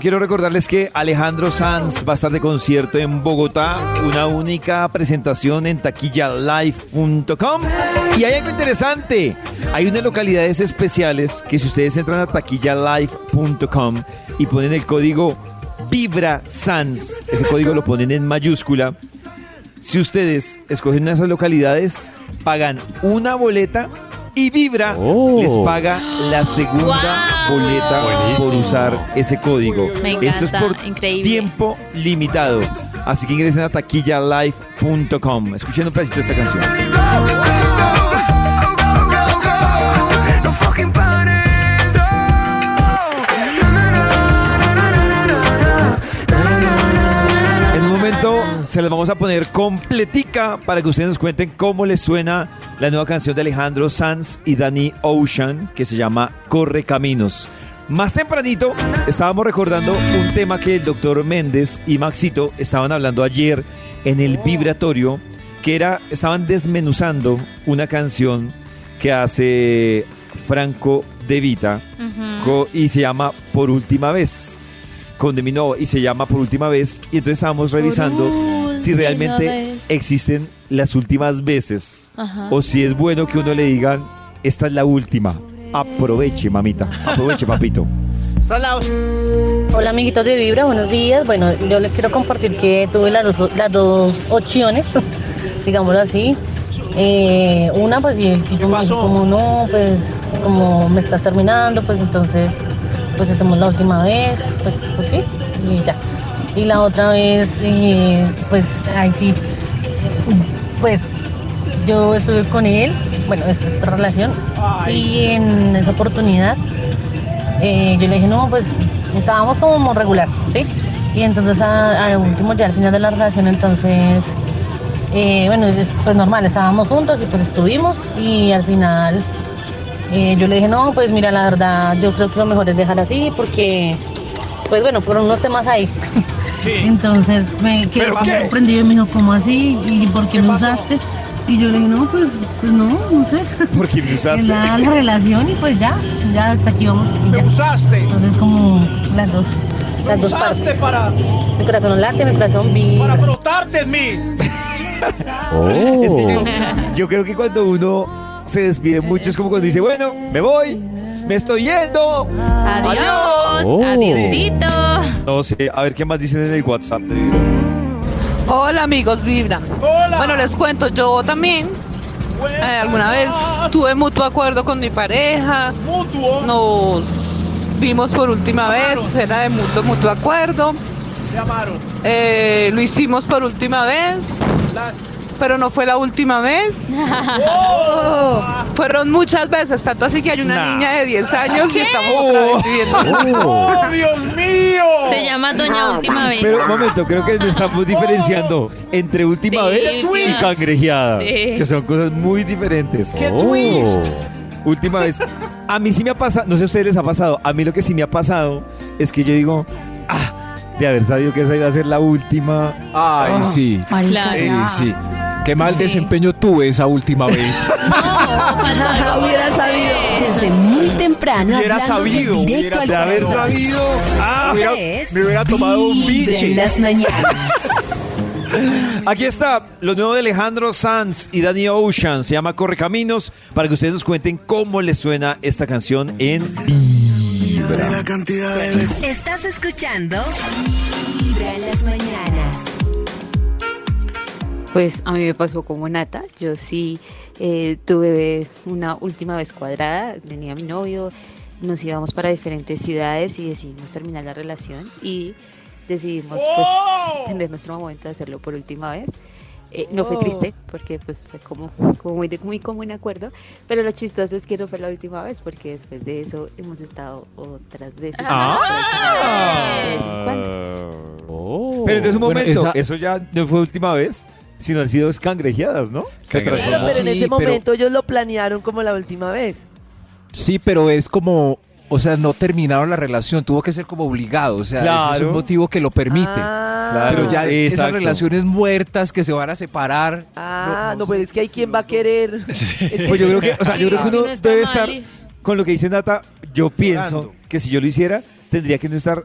Quiero recordarles que Alejandro Sanz va a estar de concierto en Bogotá, una única presentación en taquillalive.com. Y hay algo interesante, hay unas localidades especiales que si ustedes entran a taquillalive.com y ponen el código Vibra Sans, ese código lo ponen en mayúscula, si ustedes escogen esas localidades, pagan una boleta y Vibra Oh. les paga la segunda boleta por usar ese código. Me Esto es por increíble. tiempo limitado. Así que ingresen a taquillalive.com. Escuchen un pedacito de esta canción. Se las vamos a poner completica para que ustedes nos cuenten cómo les suena la nueva canción de Alejandro Sanz y Danny Ocean que se llama Corre Caminos. Más tempranito estábamos recordando un tema que el doctor Méndez y Maxito estaban hablando ayer en el vibratorio, que era, estaban desmenuzando una canción que hace Franco De Vita y se llama Por última vez. con de mi novia y se llama por última vez. Y entonces estábamos revisando si realmente existen las últimas veces Ajá. o si es bueno que uno le digan, esta es la última. Aproveche, mamita. Aproveche, <laughs> papito. Hola amiguitos de Vibra, buenos días. Bueno, yo les quiero compartir que tuve las dos, las dos opciones, <laughs> digámoslo así. Eh, una, pues, y el tipo me dijo como no, pues, como me estás terminando, pues entonces, pues hacemos la última vez, pues, pues sí, y ya. Y la otra vez, eh, pues, ahí sí, pues, yo estuve con él, bueno, es otra relación, y en esa oportunidad eh, yo le dije, no, pues estábamos como regular, ¿sí? Y entonces al último, ya al final de la relación, entonces, eh, bueno, es, pues normal, estábamos juntos y pues estuvimos y al final eh, yo le dije, no, pues mira, la verdad, yo creo que lo mejor es dejar así porque, pues bueno, por unos temas ahí. <laughs> Entonces me quedé sorprendido y me dijo, ¿cómo así? ¿Y por qué me usaste? Y yo le dije, no, pues, pues no, no sé. <laughs> ¿Por qué me usaste? Es la, la relación y pues ya, ya hasta aquí vamos. Me usaste. Entonces como las dos, las Me dos usaste partes. para, Mi corazón late, mi corazón vibra. para frotarte en mí. <laughs> Yo, yo creo que cuando uno se despide mucho es como cuando dice, bueno, me voy, me estoy yendo. Adiós, Oh. adiosito. No sé, a ver qué más dicen en el WhatsApp. de Vibra. Hola amigos Vibra. Hola. Bueno, les cuento, yo también eh, alguna vez tuve mutuo acuerdo con mi pareja. Mutuo. Nos vimos por última vez, era de mutuo, mutuo acuerdo. Se amaron. Eh, lo hicimos por última vez, Las... pero no fue la última vez. ¡Oh! <laughs> Fueron muchas veces, tanto así que hay una Nah. niña de 10 años y ¿Qué? estamos otra vez viviendo. <laughs> ¡Oh, Dios mío! Se llama Doña Última Vez. Pero un momento, creo que nos estamos diferenciando entre última Sí, vez y cangrejeada, Sí. que son cosas muy diferentes. ¡Qué twist! Última vez. A mí sí me ha pasado, no sé si a ustedes les ha pasado, a mí lo que sí me ha pasado es que yo digo, ah, de haber sabido que esa iba a ser la última. Ay, Ah. sí. Sí, sí. Qué mal Sí. desempeño tuve esa última vez. <laughs> No, <laughs> Hubiera sabido. Desde muy temprano hubiera sabido, de hubiera- haber sabido. Ah, hubiera- es me hubiera tomado un biche. en las mañanas. <laughs> Aquí está lo nuevo de Alejandro Sanz y Danny Ocean. Se llama Correcaminos. Para que ustedes nos cuenten cómo les suena esta canción en Vibra. La cantidad de veces Estás escuchando Vibra en las mañanas. Pues a mí me pasó como Nata, yo sí eh, tuve una última vez cuadrada, tenía a mi novio, nos íbamos para diferentes ciudades y decidimos terminar la relación y decidimos pues tener nuestro momento de hacerlo por última vez. Eh, no fue Oh. triste porque pues fue como, como muy de muy común acuerdo, pero lo chistoso es que no fue la última vez porque después de eso hemos estado otras veces. de vez en cuando. Pero entonces un Bueno, momento, esa- eso ya no fue última vez, sino han sido cangrejeadas, ¿no? Se. Pero en Sí, ese pero- momento ellos lo planearon como la última vez. Sí, pero es como, o sea, no terminaron la relación, tuvo que ser como obligado, o sea, ese es un motivo que lo permite. Ah, Claro. Pero ya esas relaciones muertas que se van a separar. Ah, no, no pero es que hay quien va a querer. Es <laughs> que- Pues yo creo que, o sea, yo creo que uno debe mal. estar, con lo que dice Nata, yo pienso Llorando. que si yo lo hiciera, tendría que no estar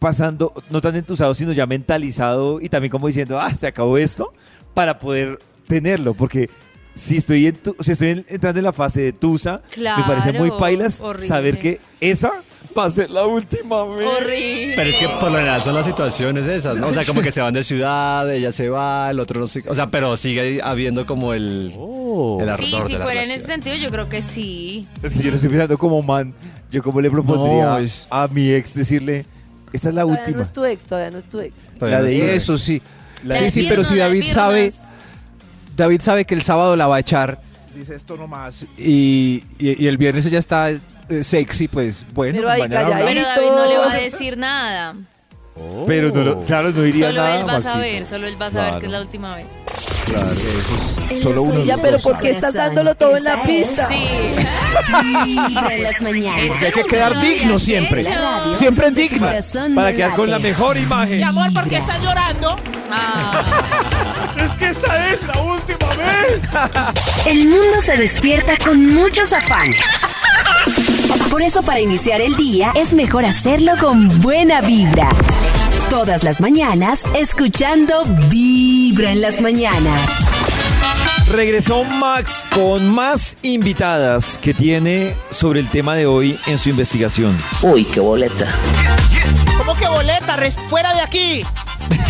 pasando, no tan entusado, sino ya mentalizado y también como diciendo, ah, se acabó esto, para poder tenerlo, porque si estoy, en tu- si estoy en- entrando en la fase de Tusa, me parece muy Claro, pailas horrible. saber que esa va a ser la última vez. Horrible. Pero es que por lo general son las situaciones esas, ¿no? O sea, como que se van de ciudad, ella se va, el otro no sé. O sea, pero sigue habiendo como el, el ardor Sí, de si la fuera en relación. ese sentido, yo creo que sí. Es que yo lo estoy pensando como man, yo como le propondría No, es- a mi ex decirle, esta es la Todavía no última. es tu ex, todavía no es tu ex. Todavía la no de. Eso sí. La sí, sí, pero si David sabe. David sabe que el sábado la va a echar, dice esto nomás, y, y, y el viernes ella está eh, sexy, pues bueno, Pero ahí mañana calladito. hablamos. Pero David no le va a decir nada. Pero no lo- claro, no diría Solo nada. él va a saber, solo él va a saber Claro. que es la última vez. Claro, eso es solo uno. Ya, pero ¿por qué estás dándolo todo en la pista? Sí. En las mañanas. Porque hay que quedar digno siempre. Siempre corazón Para quedar con la mejor imagen. Mi amor, ¿por qué estás llorando? Ah, Es que esta es la última vez. El mundo se despierta con muchos afanes. Por eso para iniciar el día es mejor hacerlo con buena vibra. Todas las mañanas escuchando Vibra en las mañanas. Regresó Max con más invitadas que tiene sobre el tema de hoy en su investigación. Uy, qué boleta. ¿Cómo que boleta? Res- ¡Fuera de aquí!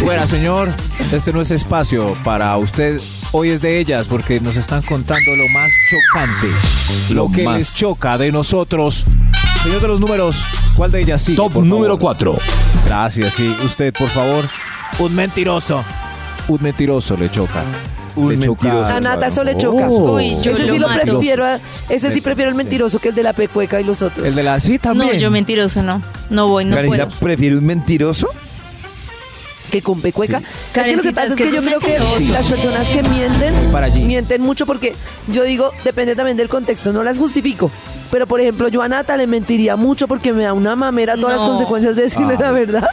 Fuera, señor. Este no es espacio para usted. Hoy es de ellas porque nos están contando lo más chocante. Lo, Lo que más. les choca de nosotros. Señor de los números, ¿cuál de ellas sí? Top número 4. Gracias, sí. Usted, por favor. Un mentiroso. Un mentiroso le choca. Un Le choca- mentiroso. A Nata eso le choca. Uy, yo ese lo sí lo prefiero. a- ese sí prefiero el mentiroso que el de la pecueca y los otros. El de la sí también. No, yo mentiroso no. No voy, no Karencita puedo. prefiere un mentiroso. Que con pecueca. Es que lo que pasa es es que yo creo que las personas que mienten, Para allí. mienten mucho porque yo digo, depende también del contexto, no las justifico. Pero por ejemplo, yo a Nata le mentiría mucho porque me da una mamera todas las consecuencias de decirle Ah. la verdad.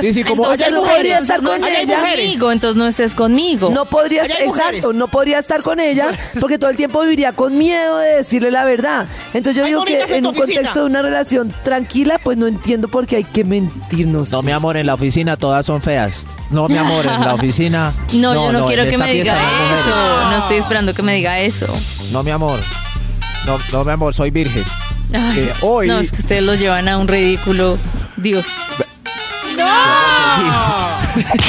Sí, sí, como Entonces <laughs> no podría estar no con ella. conmigo, entonces no estés conmigo. No podría, exacto, mujeres. no podría estar con ella <laughs> porque todo el tiempo viviría con miedo de decirle la verdad. Entonces yo Hay digo que en un oficina. contexto de una relación tranquila, pues no entiendo por qué hay que mentirnos. No, mi amor, en la oficina todas son feas. No, mi amor, en la <laughs> oficina. No, yo no, quiero que me diga eso. No estoy esperando que me diga eso. No, mi amor. No, no, mi amor, soy virgen. Ay, Eh, hoy- No, es que ustedes los llevan a un ridículo. Dios. <laughs>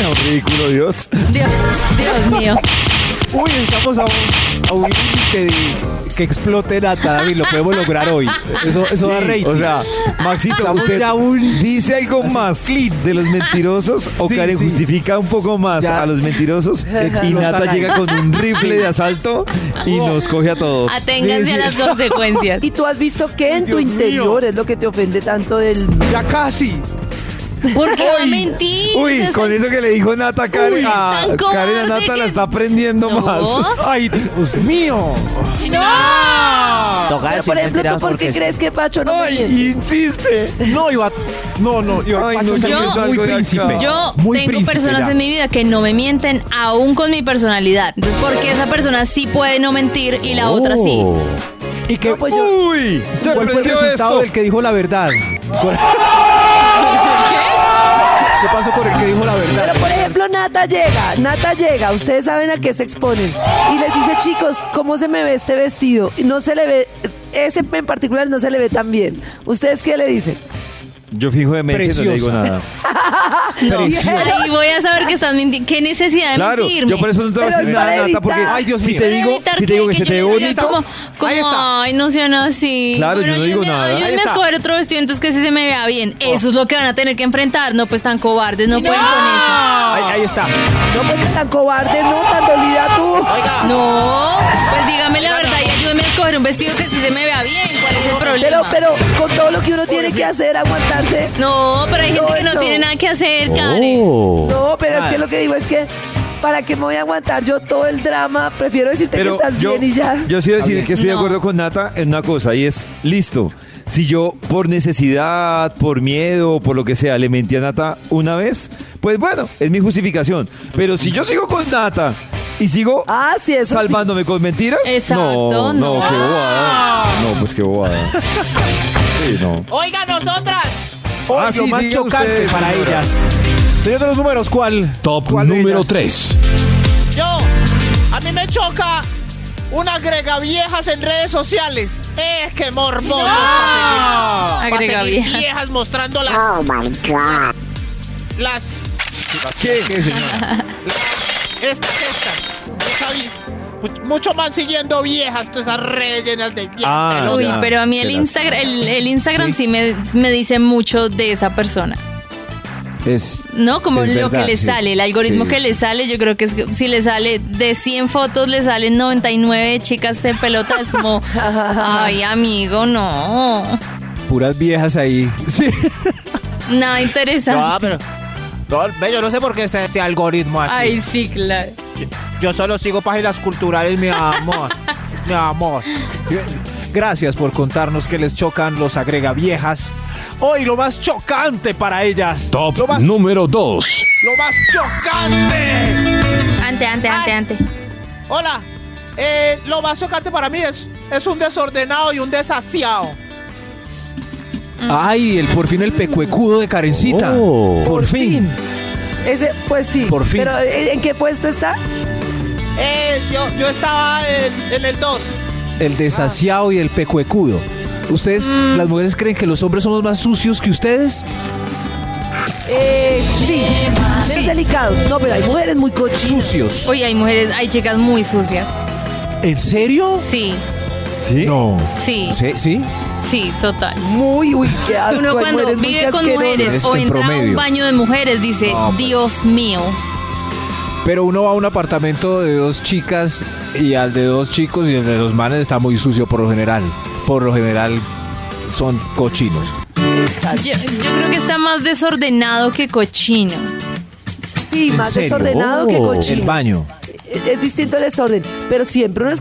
Un ridículo, Dios. Dios, Dios mío. Uy, estamos a un, a un límite de que explote Nata, David. Lo podemos lograr hoy. Eso, eso da rating. O sea, Maxito, Estamos usted ya un- dice algo más de los mentirosos o Sí, Karen sí. justifica un poco más Ya. a los mentirosos <laughs> y Explotan Nata ahí. llega con un rifle de asalto y nos coge a todos. Aténganse Sí, sí. a las consecuencias. <laughs> ¿Y tú has visto qué en tu Dios interior mío. es lo que te ofende tanto del... Ya casi. ¿Por qué va a mentir? Uy, Eso con está- eso que le dijo Nata a Karen, a tan Karen a cobarde Nata la está aprendiendo No. más. Ay, Dios mío. ¡No! Pero, por ejemplo, ¿tú por qué crees que Pacho no me miente? Ay, insiste. No, iba. No, no, iba Ay, Pacho no, yo salgo muy de acá. príncipe. Yo Muy tengo príncipe personas ya. en mi vida que no me mienten aún con mi personalidad. Entonces, ¿por qué esa persona sí puede no mentir y la otra sí? Oh. Y que, No, pues yo- Uy, se ¿Cuál fue el resultado esto. del que dijo la verdad? ¿Cuál- <laughs> ¿Qué con el que dijo la verdad? Pero por ejemplo, Nata llega, Nata llega, ustedes saben a qué se exponen. Y les dice, chicos, ¿cómo se me ve este vestido? Y no se le ve, ese en particular no se le ve tan bien. ¿Ustedes qué le dicen? Yo fijo de mente y no le digo nada. <laughs> <laughs> No, y voy a saber que están mintiendo. ¿Qué necesidad de Claro, mentirme? yo por eso no te voy a decir nada, Nata, porque. Ay, Dios si mío. te Para digo, si te digo que, se yo te ve bonito, Como, como, Ahí está. ay, no sean así. Claro, yo no Bueno, digo me- nada. Yo Ahí me escoger otro vestido, entonces que sí se me vea bien. Eso es lo que van a tener que enfrentar. No, pues tan cobardes, no, pueden con Ahí, ahí está. No, pues que tan cobarde, no, tan dolida tú. eso. No, pues dígame la verdad escoger un vestido que sí se me vea bien. ¿Cuál es el Pero, problema? pero con todo lo que uno tiene que hacer, aguantarse. no, pero hay gente No, que no tiene nada que hacer, Karen. Oh. No, pero es que lo que digo es que, ¿para qué me voy a aguantar yo todo el drama? Prefiero decirte Pero que estás yo, bien y ya. yo sí voy a decir que estoy de No. acuerdo con Nata en una cosa y es, listo, si yo por necesidad, por miedo, por lo que sea, le mentí a Nata una vez, pues bueno, es mi justificación. Pero si yo sigo con Nata y sigo Ah, sí, eso sí. salvándome con mentiras, Exacto, no, no, no. qué bobada. No, pues qué bobada. Sí, no. Oiga, nosotras. Hoy Ah, lo sí, más chocante ustedes, para señora. ellas. Señor de los números, ¿cuál? Top ¿Cuál de número ellas? 3. Yo, a mí me choca una agrega viejas en redes sociales. Es que para seguir- Agrega viejas mostrando las. Oh my God. Las. ¿Qué, qué, señor? <laughs> Estas, estas. Esa vi- mu- Mucho más siguiendo viejas, todas esas redes llenas de viejas. Ah. Uy, ya, pero a mí el, Instagram, el, el Instagram sí, me, me dice mucho de esa persona. Es, ¿No? Como Es lo verdad, que le sí. sale, el algoritmo Sí, que sí. le sale, yo creo que es que si le sale de 100 fotos, le salen 99 chicas en pelota. Es como, <laughs> ay, amigo, no. puras viejas ahí. <laughs> Sí. Nada interesante. No, pero. No, ve, yo no sé por qué está este algoritmo así. Ay, sí, claro. Yo solo sigo páginas culturales, mi amor. mi amor. Sí, Gracias por contarnos que les chocan los agrega viejas. Hoy lo más chocante para ellas. Top Lo más, número 2. ¡Lo más chocante! Ante, ante, ante, ante. Ay, el por fin el pecuecudo de Karencita. Oh. por fin. Ese, pues sí. Por fin. Pero ¿eh, ¿en qué puesto está? Eh, yo, yo estaba en, en el 2. El desasiado y el pecuecudo. ¿Ustedes, Mm. las mujeres, creen que los hombres somos más sucios que ustedes? Eh, sí. Menos delicados. No, pero hay mujeres muy cochinas. Sucios. Oye, hay mujeres, hay chicas muy sucias. ¿En serio? Sí, ¿Sí? No. sí, ¿Sí? ¿Sí? Sí, total. Muy, uy, qué <laughs> asco. Uno cuando mujeres vive con mujeres Es o en entra a un baño de mujeres, dice, No. Dios mío. Pero uno va a un apartamento de dos chicas y al de dos chicos y el de los manes está muy sucio por lo general. Por lo general son cochinos. Yo, yo creo que está más desordenado que cochino. Sí, ¿En más serio? desordenado que cochino. El baño. Es, es distinto el desorden. Pero siempre uno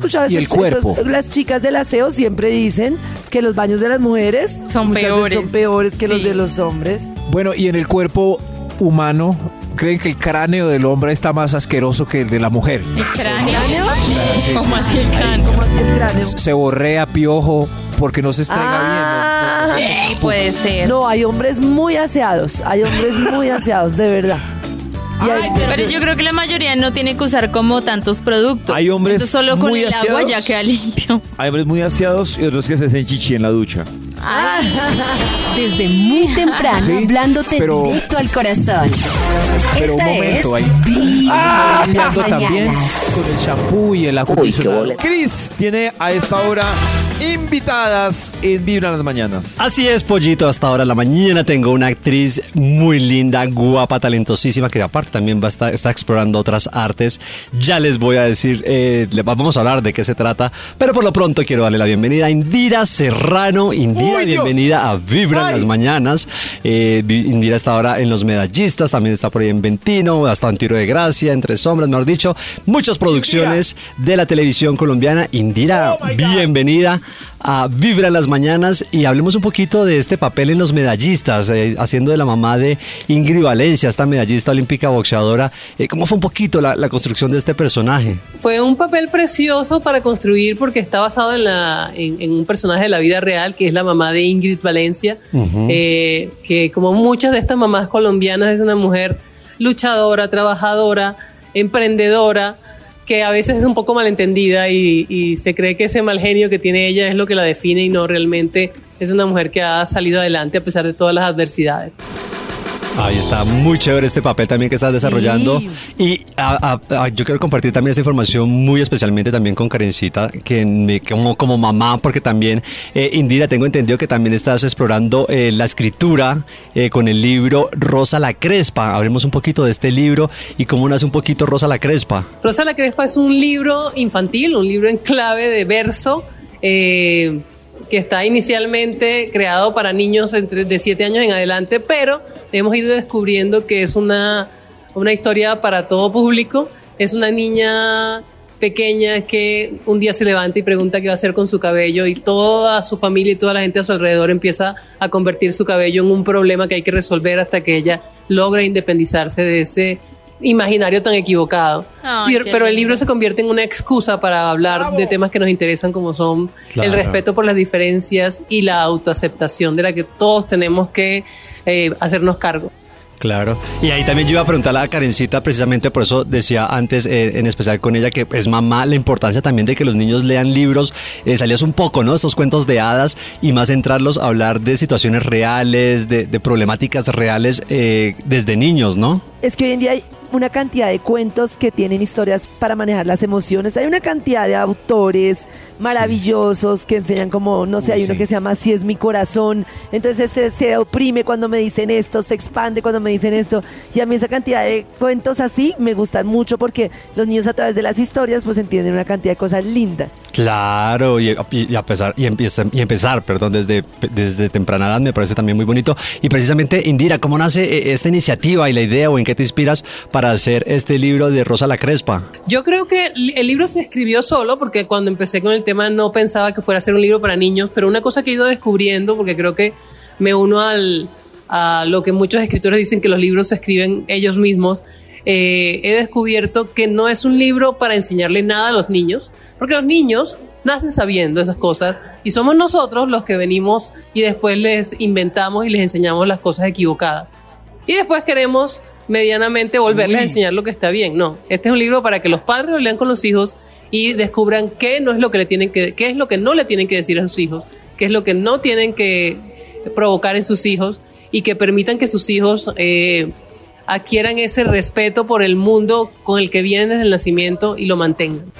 cuerpo. esos- las chicas del aseo siempre dicen que los baños de las mujeres Son peores. son peores que los de los hombres. Bueno, y en el cuerpo humano, ¿creen que el cráneo del hombre está más asqueroso que el de la mujer? ¿El cráneo? ¿Cómo sí, así sí. el cráneo? ¿Cómo así el cráneo? Se borrea piojo porque no se estrega Ah, Sí, puede ser. No, hay hombres muy aseados. Hay hombres muy aseados, de verdad. Y hay- Pero yo creo que la mayoría no tiene que usar como tantos productos. Hay hombres Entonces, solo con muy el agua aseados. ya queda limpio. Hay hombres muy aseados y otros que se hacen chichi en la ducha. Desde muy temprano, Sí, hablándote pero- directo al corazón. Pero un momento, es ahí. Limpiando también con el champú y el acondicionador. Chris tiene a esta hora invitadas en Vibra en las mañanas. Así es, Pollito. Hasta ahora en la mañana tengo una actriz muy linda, guapa, talentosísima, que aparte también va a estar, está explorando otras artes. Ya les voy a decir, eh, vamos a hablar de qué se trata, pero por lo pronto quiero darle la bienvenida a Indira Serrano. Indira, Uy, bienvenida a Vibra en Ay. las mañanas. Eh, Indira está ahora en Los Medallistas, también está por ahí en Ventino, hasta en Tiro de Gracia, Entre Sombras, mejor dicho. Muchas producciones de la televisión colombiana. Indira, Oh, God. A Vibra las mañanas y hablemos un poquito de este papel en los medallistas, eh, haciendo de la mamá de Ingrid Valencia, esta medallista olímpica boxeadora. Eh, ¿Cómo fue un poquito la, la construcción de este personaje? Fue un papel precioso para construir porque está basado en, la, en, en un personaje de la vida real que es la mamá de Ingrid Valencia, eh, que como muchas de estas mamás colombianas es una mujer luchadora, trabajadora, emprendedora, que a veces es un poco malentendida y, y se cree que ese mal genio que tiene ella es lo que la define y no realmente es una mujer que ha salido adelante a pesar de todas las adversidades. Ahí está, muy chévere este papel también que estás desarrollando. Y a- a- a- yo quiero compartir también esa información muy especialmente también con Karencita, que me, como, como mamá, porque también, eh, Indira, tengo entendido que también estás explorando eh, la escritura eh, con el libro Rosa la Crespa. Hablemos un poquito de este libro y cómo nace un poquito Rosa la Crespa. Rosa la Crespa es un libro infantil, un libro en clave de verso, eh, que está inicialmente creado para niños entre, de 7 años en adelante, pero hemos ido descubriendo que es una, una historia para todo público. Es una niña pequeña que un día se levanta y pregunta qué va a hacer con su cabello y toda su familia y toda la gente a su alrededor empieza a convertir su cabello en un problema que hay que resolver hasta que ella logra independizarse de ese imaginario tan equivocado. Ay, pero, el libro se convierte en una excusa para hablar de temas que nos interesan como son Claro. el respeto por las diferencias y la autoaceptación de la que todos tenemos que eh, hacernos cargo. Claro. Y ahí también yo iba a preguntarle a Karencita, precisamente por eso decía antes, eh, en especial con ella, que es mamá, la importancia también de que los niños lean libros, eh, salías un poco, ¿no? Estos cuentos de hadas y más centrarlos a hablar de situaciones reales, de, de problemáticas reales eh, desde niños, ¿no? Es que hoy en día hay una cantidad de cuentos que tienen historias para manejar las emociones. Hay una cantidad de autores maravillosos que enseñan como, no sé, hay uno Sí. que se llama Así es mi corazón. Entonces se, se oprime cuando me dicen esto, se expande cuando me dicen esto. Y a mí esa cantidad de cuentos así me gustan mucho porque los niños a través de las historias pues entienden una cantidad de cosas lindas. Claro, y, y- y a pesar, y, empieza, y empezar, perdón, desde, desde temprana edad me parece también muy bonito. Y precisamente, Indira, ¿cómo nace eh, esta iniciativa y la idea o en qué te inspiras para hacer este libro de Rosa la Crespa? Yo creo que el libro se escribió solo porque cuando empecé con el tema no pensaba que fuera a ser un libro para niños, pero una cosa que he ido descubriendo, porque creo que me uno al, a lo que muchos escritores dicen que los libros se escriben ellos mismos, eh, he descubierto que no es un libro para enseñarle nada a los niños, porque los niños nacen sabiendo esas cosas y somos nosotros los que venimos y después les inventamos y les enseñamos las cosas equivocadas. Y después queremos medianamente volverles a enseñar lo que está bien. No, este es un libro para que los padres lo lean con los hijos y descubran qué no es lo que le tienen que, qué es lo que no le tienen que decir a sus hijos, qué es lo que no tienen que provocar en sus hijos y que permitan que sus hijos eh, adquieran ese respeto por el mundo con el que vienen desde el nacimiento y lo mantengan.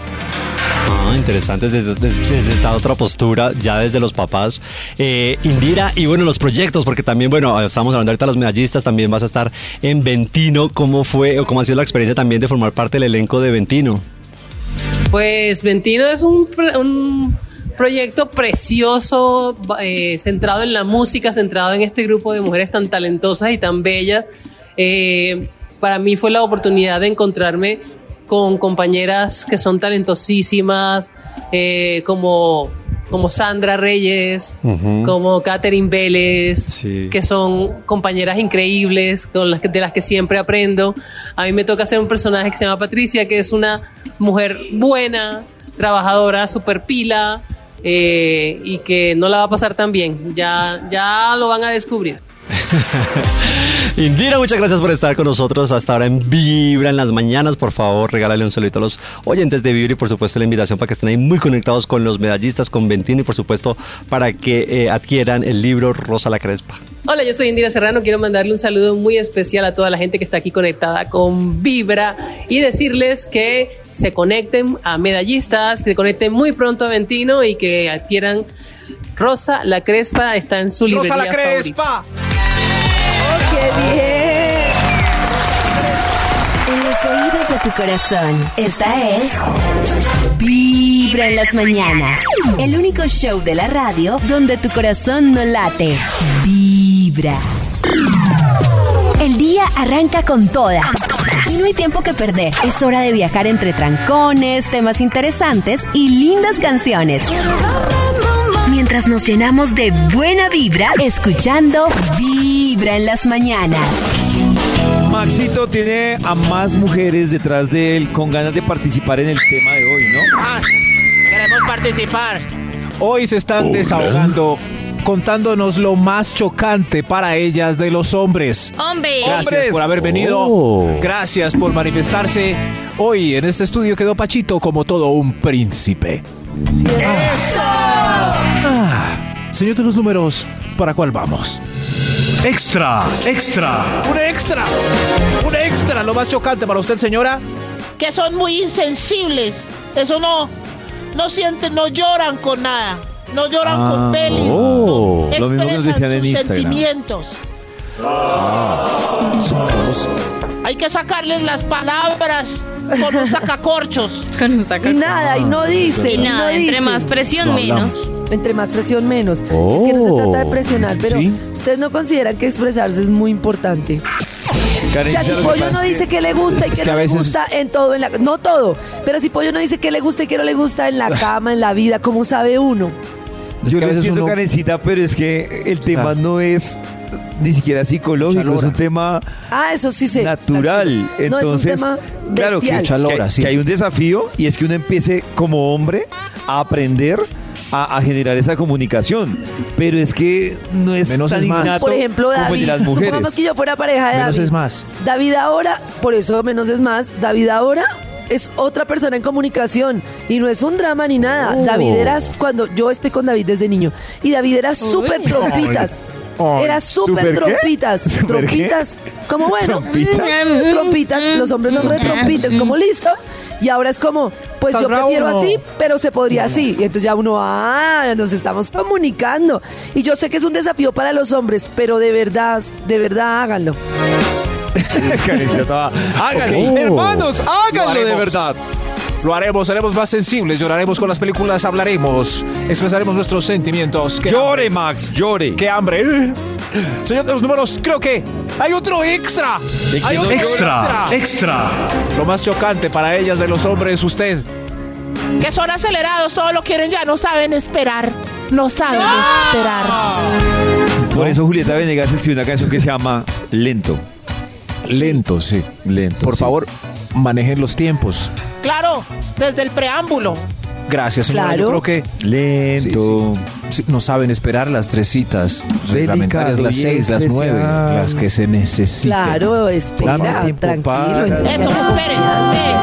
Ah, interesante desde, esta otra postura, ya desde los papás. Eh, Indira, y bueno, los proyectos, porque también, bueno, estamos hablando ahorita de los medallistas, también vas a estar en Ventino. ¿Cómo fue o cómo ha sido la experiencia también de formar parte del elenco de Ventino? Pues Ventino es un proyecto precioso, eh, centrado en la música, centrado en este grupo de mujeres tan talentosas y tan bellas. Eh, para mí fue la oportunidad de encontrarme con compañeras que son talentosísimas, eh, como, como Sandra Reyes, como Catherine Vélez, Sí. que son compañeras increíbles, con las que, de las que siempre aprendo. A mí me toca hacer un personaje que se llama Patricia, que es una mujer buena, trabajadora, super pila, eh, y que no la va a pasar tan bien. Ya, ya lo van a descubrir. <laughs> Indira, muchas gracias por estar con nosotros hasta ahora en Vibra en las mañanas. Por favor, regálale un saludito a los oyentes de Vibra y por supuesto la invitación para que estén ahí muy conectados con los medallistas, con Ventino y por supuesto para que eh, adquieran el libro Rosa la Crespa. Hola, yo soy Indira Serrano. Quiero mandarle un saludo muy especial a toda la gente que está aquí conectada con Vibra y decirles que se conecten a medallistas, que se conecten muy pronto a Ventino y que adquieran Rosa la Crespa. Está en su librería Rosa la favorita. ¡Qué bien! En los oídos de tu corazón, esta es Vibra en las mañanas. El único show de la radio donde tu corazón no late. Vibra. El día arranca con toda. Y no hay tiempo que perder. Es hora de viajar entre trancones, temas interesantes y lindas canciones. Mientras nos llenamos de buena vibra, escuchando Vibra en las mañanas. Maxito tiene a más mujeres detrás de él con ganas de participar en el tema de hoy, ¿no? Ah, queremos participar. Hoy se están desahogando contándonos lo más chocante para ellas de los hombres. Hombre. Gracias ¡Hombres! por haber venido. Oh. Gracias por manifestarse. Hoy en este estudio quedó Pachito como todo un príncipe. Ah, señor de los números, ¿para cuál vamos? Extra, extra. Un extra. Un extra, lo más chocante para usted, señora. Que son muy insensibles. Eso no. No sienten, no lloran con nada. No lloran Ah, con pelis. oh, no lo mismo que nos expresan decían en sus Instagram. sentimientos. Hay que sacarles las palabras con un sacacorchos. <laughs> Con un saca- Y nada, y no dice. Y nada, no entre dice. más presión, No menos. Entre más presión, menos. Es que no se trata de presionar, pero ¿Sí? ustedes no consideran que expresarse es muy importante. O Karen, sea, si Pollo no dice que le gusta y que que no le veces- gusta en todo, en la, no todo, pero si Pollo no dice que le gusta y que no le gusta en la <laughs> cama, en la vida, ¿cómo sabe uno? Es Yo que a lo veces entiendo, uno- Karencita, pero es que el tema Ah. no es ni siquiera psicológico, es un tema Ah, eso sí sé. natural. No, Entonces, es un tema claro que, sí. que hay un desafío y es que uno empiece como hombre a aprender a, a generar esa comunicación. Pero es que no es Menos tan es más. innato Por ejemplo, como el David, de las supongamos que yo fuera pareja de Menos David. es más. David ahora, por eso menos es más, David ahora es otra persona en comunicación y no es un drama ni nada. Oh. David era cuando yo estoy con David desde niño y David era súper <laughs> trompitas. Era súper trompitas. ¿Súper qué? Trompitas. Como bueno. ¿Trompitas? <laughs> Trompitas. Los hombres son re trompitas. Como listo. Y ahora es como, pues ¿Estás yo prefiero así, pero se podría así. Y entonces ya uno, ah, nos estamos comunicando. Y yo sé que es un desafío para los hombres, pero de verdad, de verdad háganlo. <laughs> Háganlo, hermanos, Lo háganlo de verdad. Lo haremos, seremos más sensibles, lloraremos con las películas, hablaremos, expresaremos nuestros sentimientos. ¡Qué Llore, Max, llore. ¡Qué hambre! <laughs> Señor de los números, creo que hay otro extra. ¿De Hay otro Extra, extra. Lo más chocante para ellas de los hombres, usted. Que son acelerados, todo lo quieren ya, no saben esperar. No saben esperar. Por eso Julieta Venegas escribió una canción que se llama Lento. Lento, sí. Lento. Por sí. favor, manejen los tiempos. Claro, desde el preámbulo. Gracias, señora. Claro. Yo creo que Lento. Sí, sí, no saben esperar las tres citas reglamentarias, las seis, las nueve, las que se necesitan. Claro, espera, Dame tiempo tranquilo. para-. Eso, esperen. Eh,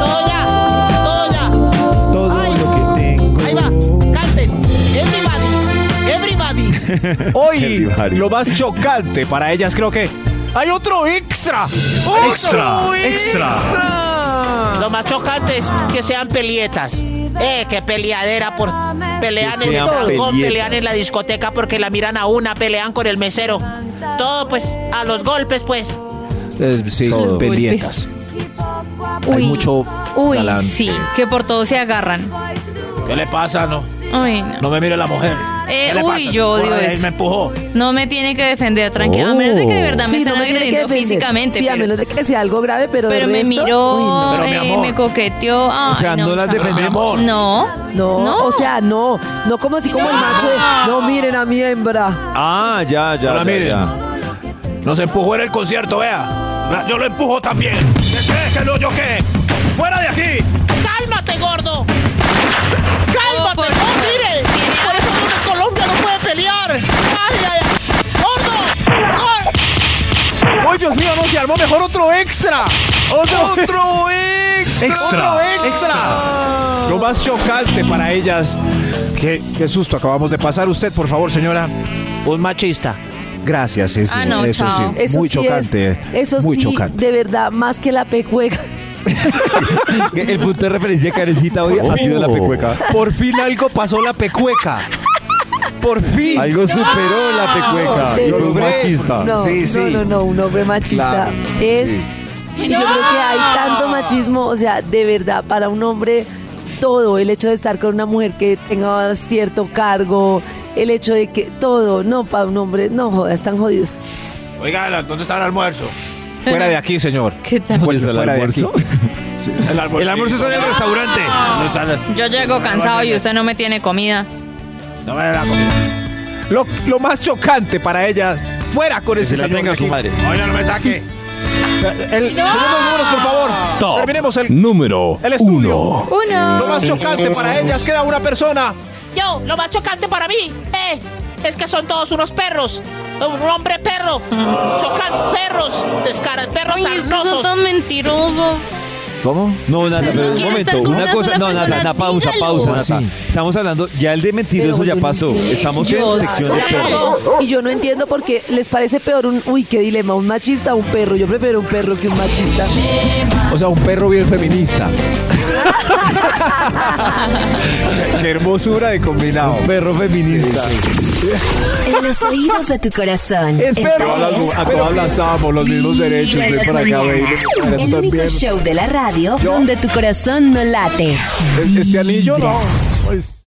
todo ya, todo ya. Todo Ay. lo que tengo. Ahí va, canten. Everybody, everybody. <laughs> Hoy, Everybody. lo más chocante para ellas creo que hay otro extra. Extra, extra. Lo más chocante es que sean pelietas. Eh, qué peleadera por pelean Que en el balcón, pelean en la discoteca porque la miran a una, pelean con el mesero. Todo pues a los golpes pues. sí, Todo. pelietas. Hay Uy, mucho uy, galán. sí, que por todo se agarran. ¿Qué le pasa, no. No me mire la mujer. Eh, ¿Qué le uy, pasa? yo odio Por ahí eso. Me empujó. No me tiene que defender, tranquila. A menos de que de verdad me Sí, estén no me tiene que agrediendo defender. físicamente. Sí, a pero, menos de que sea algo grave, pero de pero me resto, miró, uy, no. Pero, mi eh, amor. me coqueteó. Ay, O sea, no las chao. defendemos. No, No, No. o sea, no, no como así como el macho de, no miren a mi hembra. Ah, ya, ya. Ahora ya, miren. ya. Nos empujó en el concierto, vea. Yo lo empujo también. ¿Qué crees que no yo qué? ¡Fuera de aquí! ¡Cálmate, gordo! ¡Ay, Dios mío, no se armó mejor otro extra! ¡Otro, ¡Otro extra! ¡Otro extra! Lo más chocante para ellas. Qué, qué susto acabamos de pasar. Usted, por favor, señora. Un machista. Gracias, ese, Ah, no, eso sí. Eso muy sí chocante. es, eso muy sí, chocante. de verdad, más que la pecueca. <laughs> El punto de referencia de Karencita hoy ha sido la pecueca. Por fin algo pasó la pecueca. Por fin. Algo superó la pecueca. Y fue un machista. No, Sí, sí. no, no, no, un hombre machista Claro, es... sí. Y yo creo que hay tanto machismo, o sea, de verdad, para un hombre, todo, el hecho de estar con una mujer que tenga cierto cargo, el hecho de que todo, no, para un hombre, no jodas, están jodidos. Oiga, ¿dónde está el almuerzo? <laughs> Fuera de aquí, señor. ¿Qué tal? ¿Cuál es el Fuera de almuerzo? aquí. Sí, el, almuerzo. El almuerzo está en el restaurante. Yo llego cansado y usted no me tiene comida. No me da la comida. Lo, lo más chocante para ella, fuera con ese señor tenga su madre. Oiga, no me saque. <laughs> El, Señor los números, por favor. Top Terminemos el, número el estudio. uno. Uno. Lo más chocante para ellas, queda una persona. Yo, lo más chocante para mí, eh, es que son todos unos perros. Un hombre perro. Chocan perros, descaras, perros Ay, es que son tan mentirosos. ¿Cómo? No, Nata, pero un momento. Una una cosa. No, Nata, Nata, pausa, pausa, Nata. Sí. Estamos hablando, ya el de mentiroso ya pasó. Estamos Yo en sección de perros. Y yo no entiendo por qué les parece peor un, uy, qué dilema, un machista o un perro. Yo prefiero un perro que un machista. O sea, un perro bien feminista. <laughs> Qué hermosura de combinado. Un perro feminista. En los oídos de tu corazón. Es esta perro. es A todas las amo, los mismos derechos. Para acá, baby. El único también. show de la radio donde tu corazón no late. Este anillo no. Pues,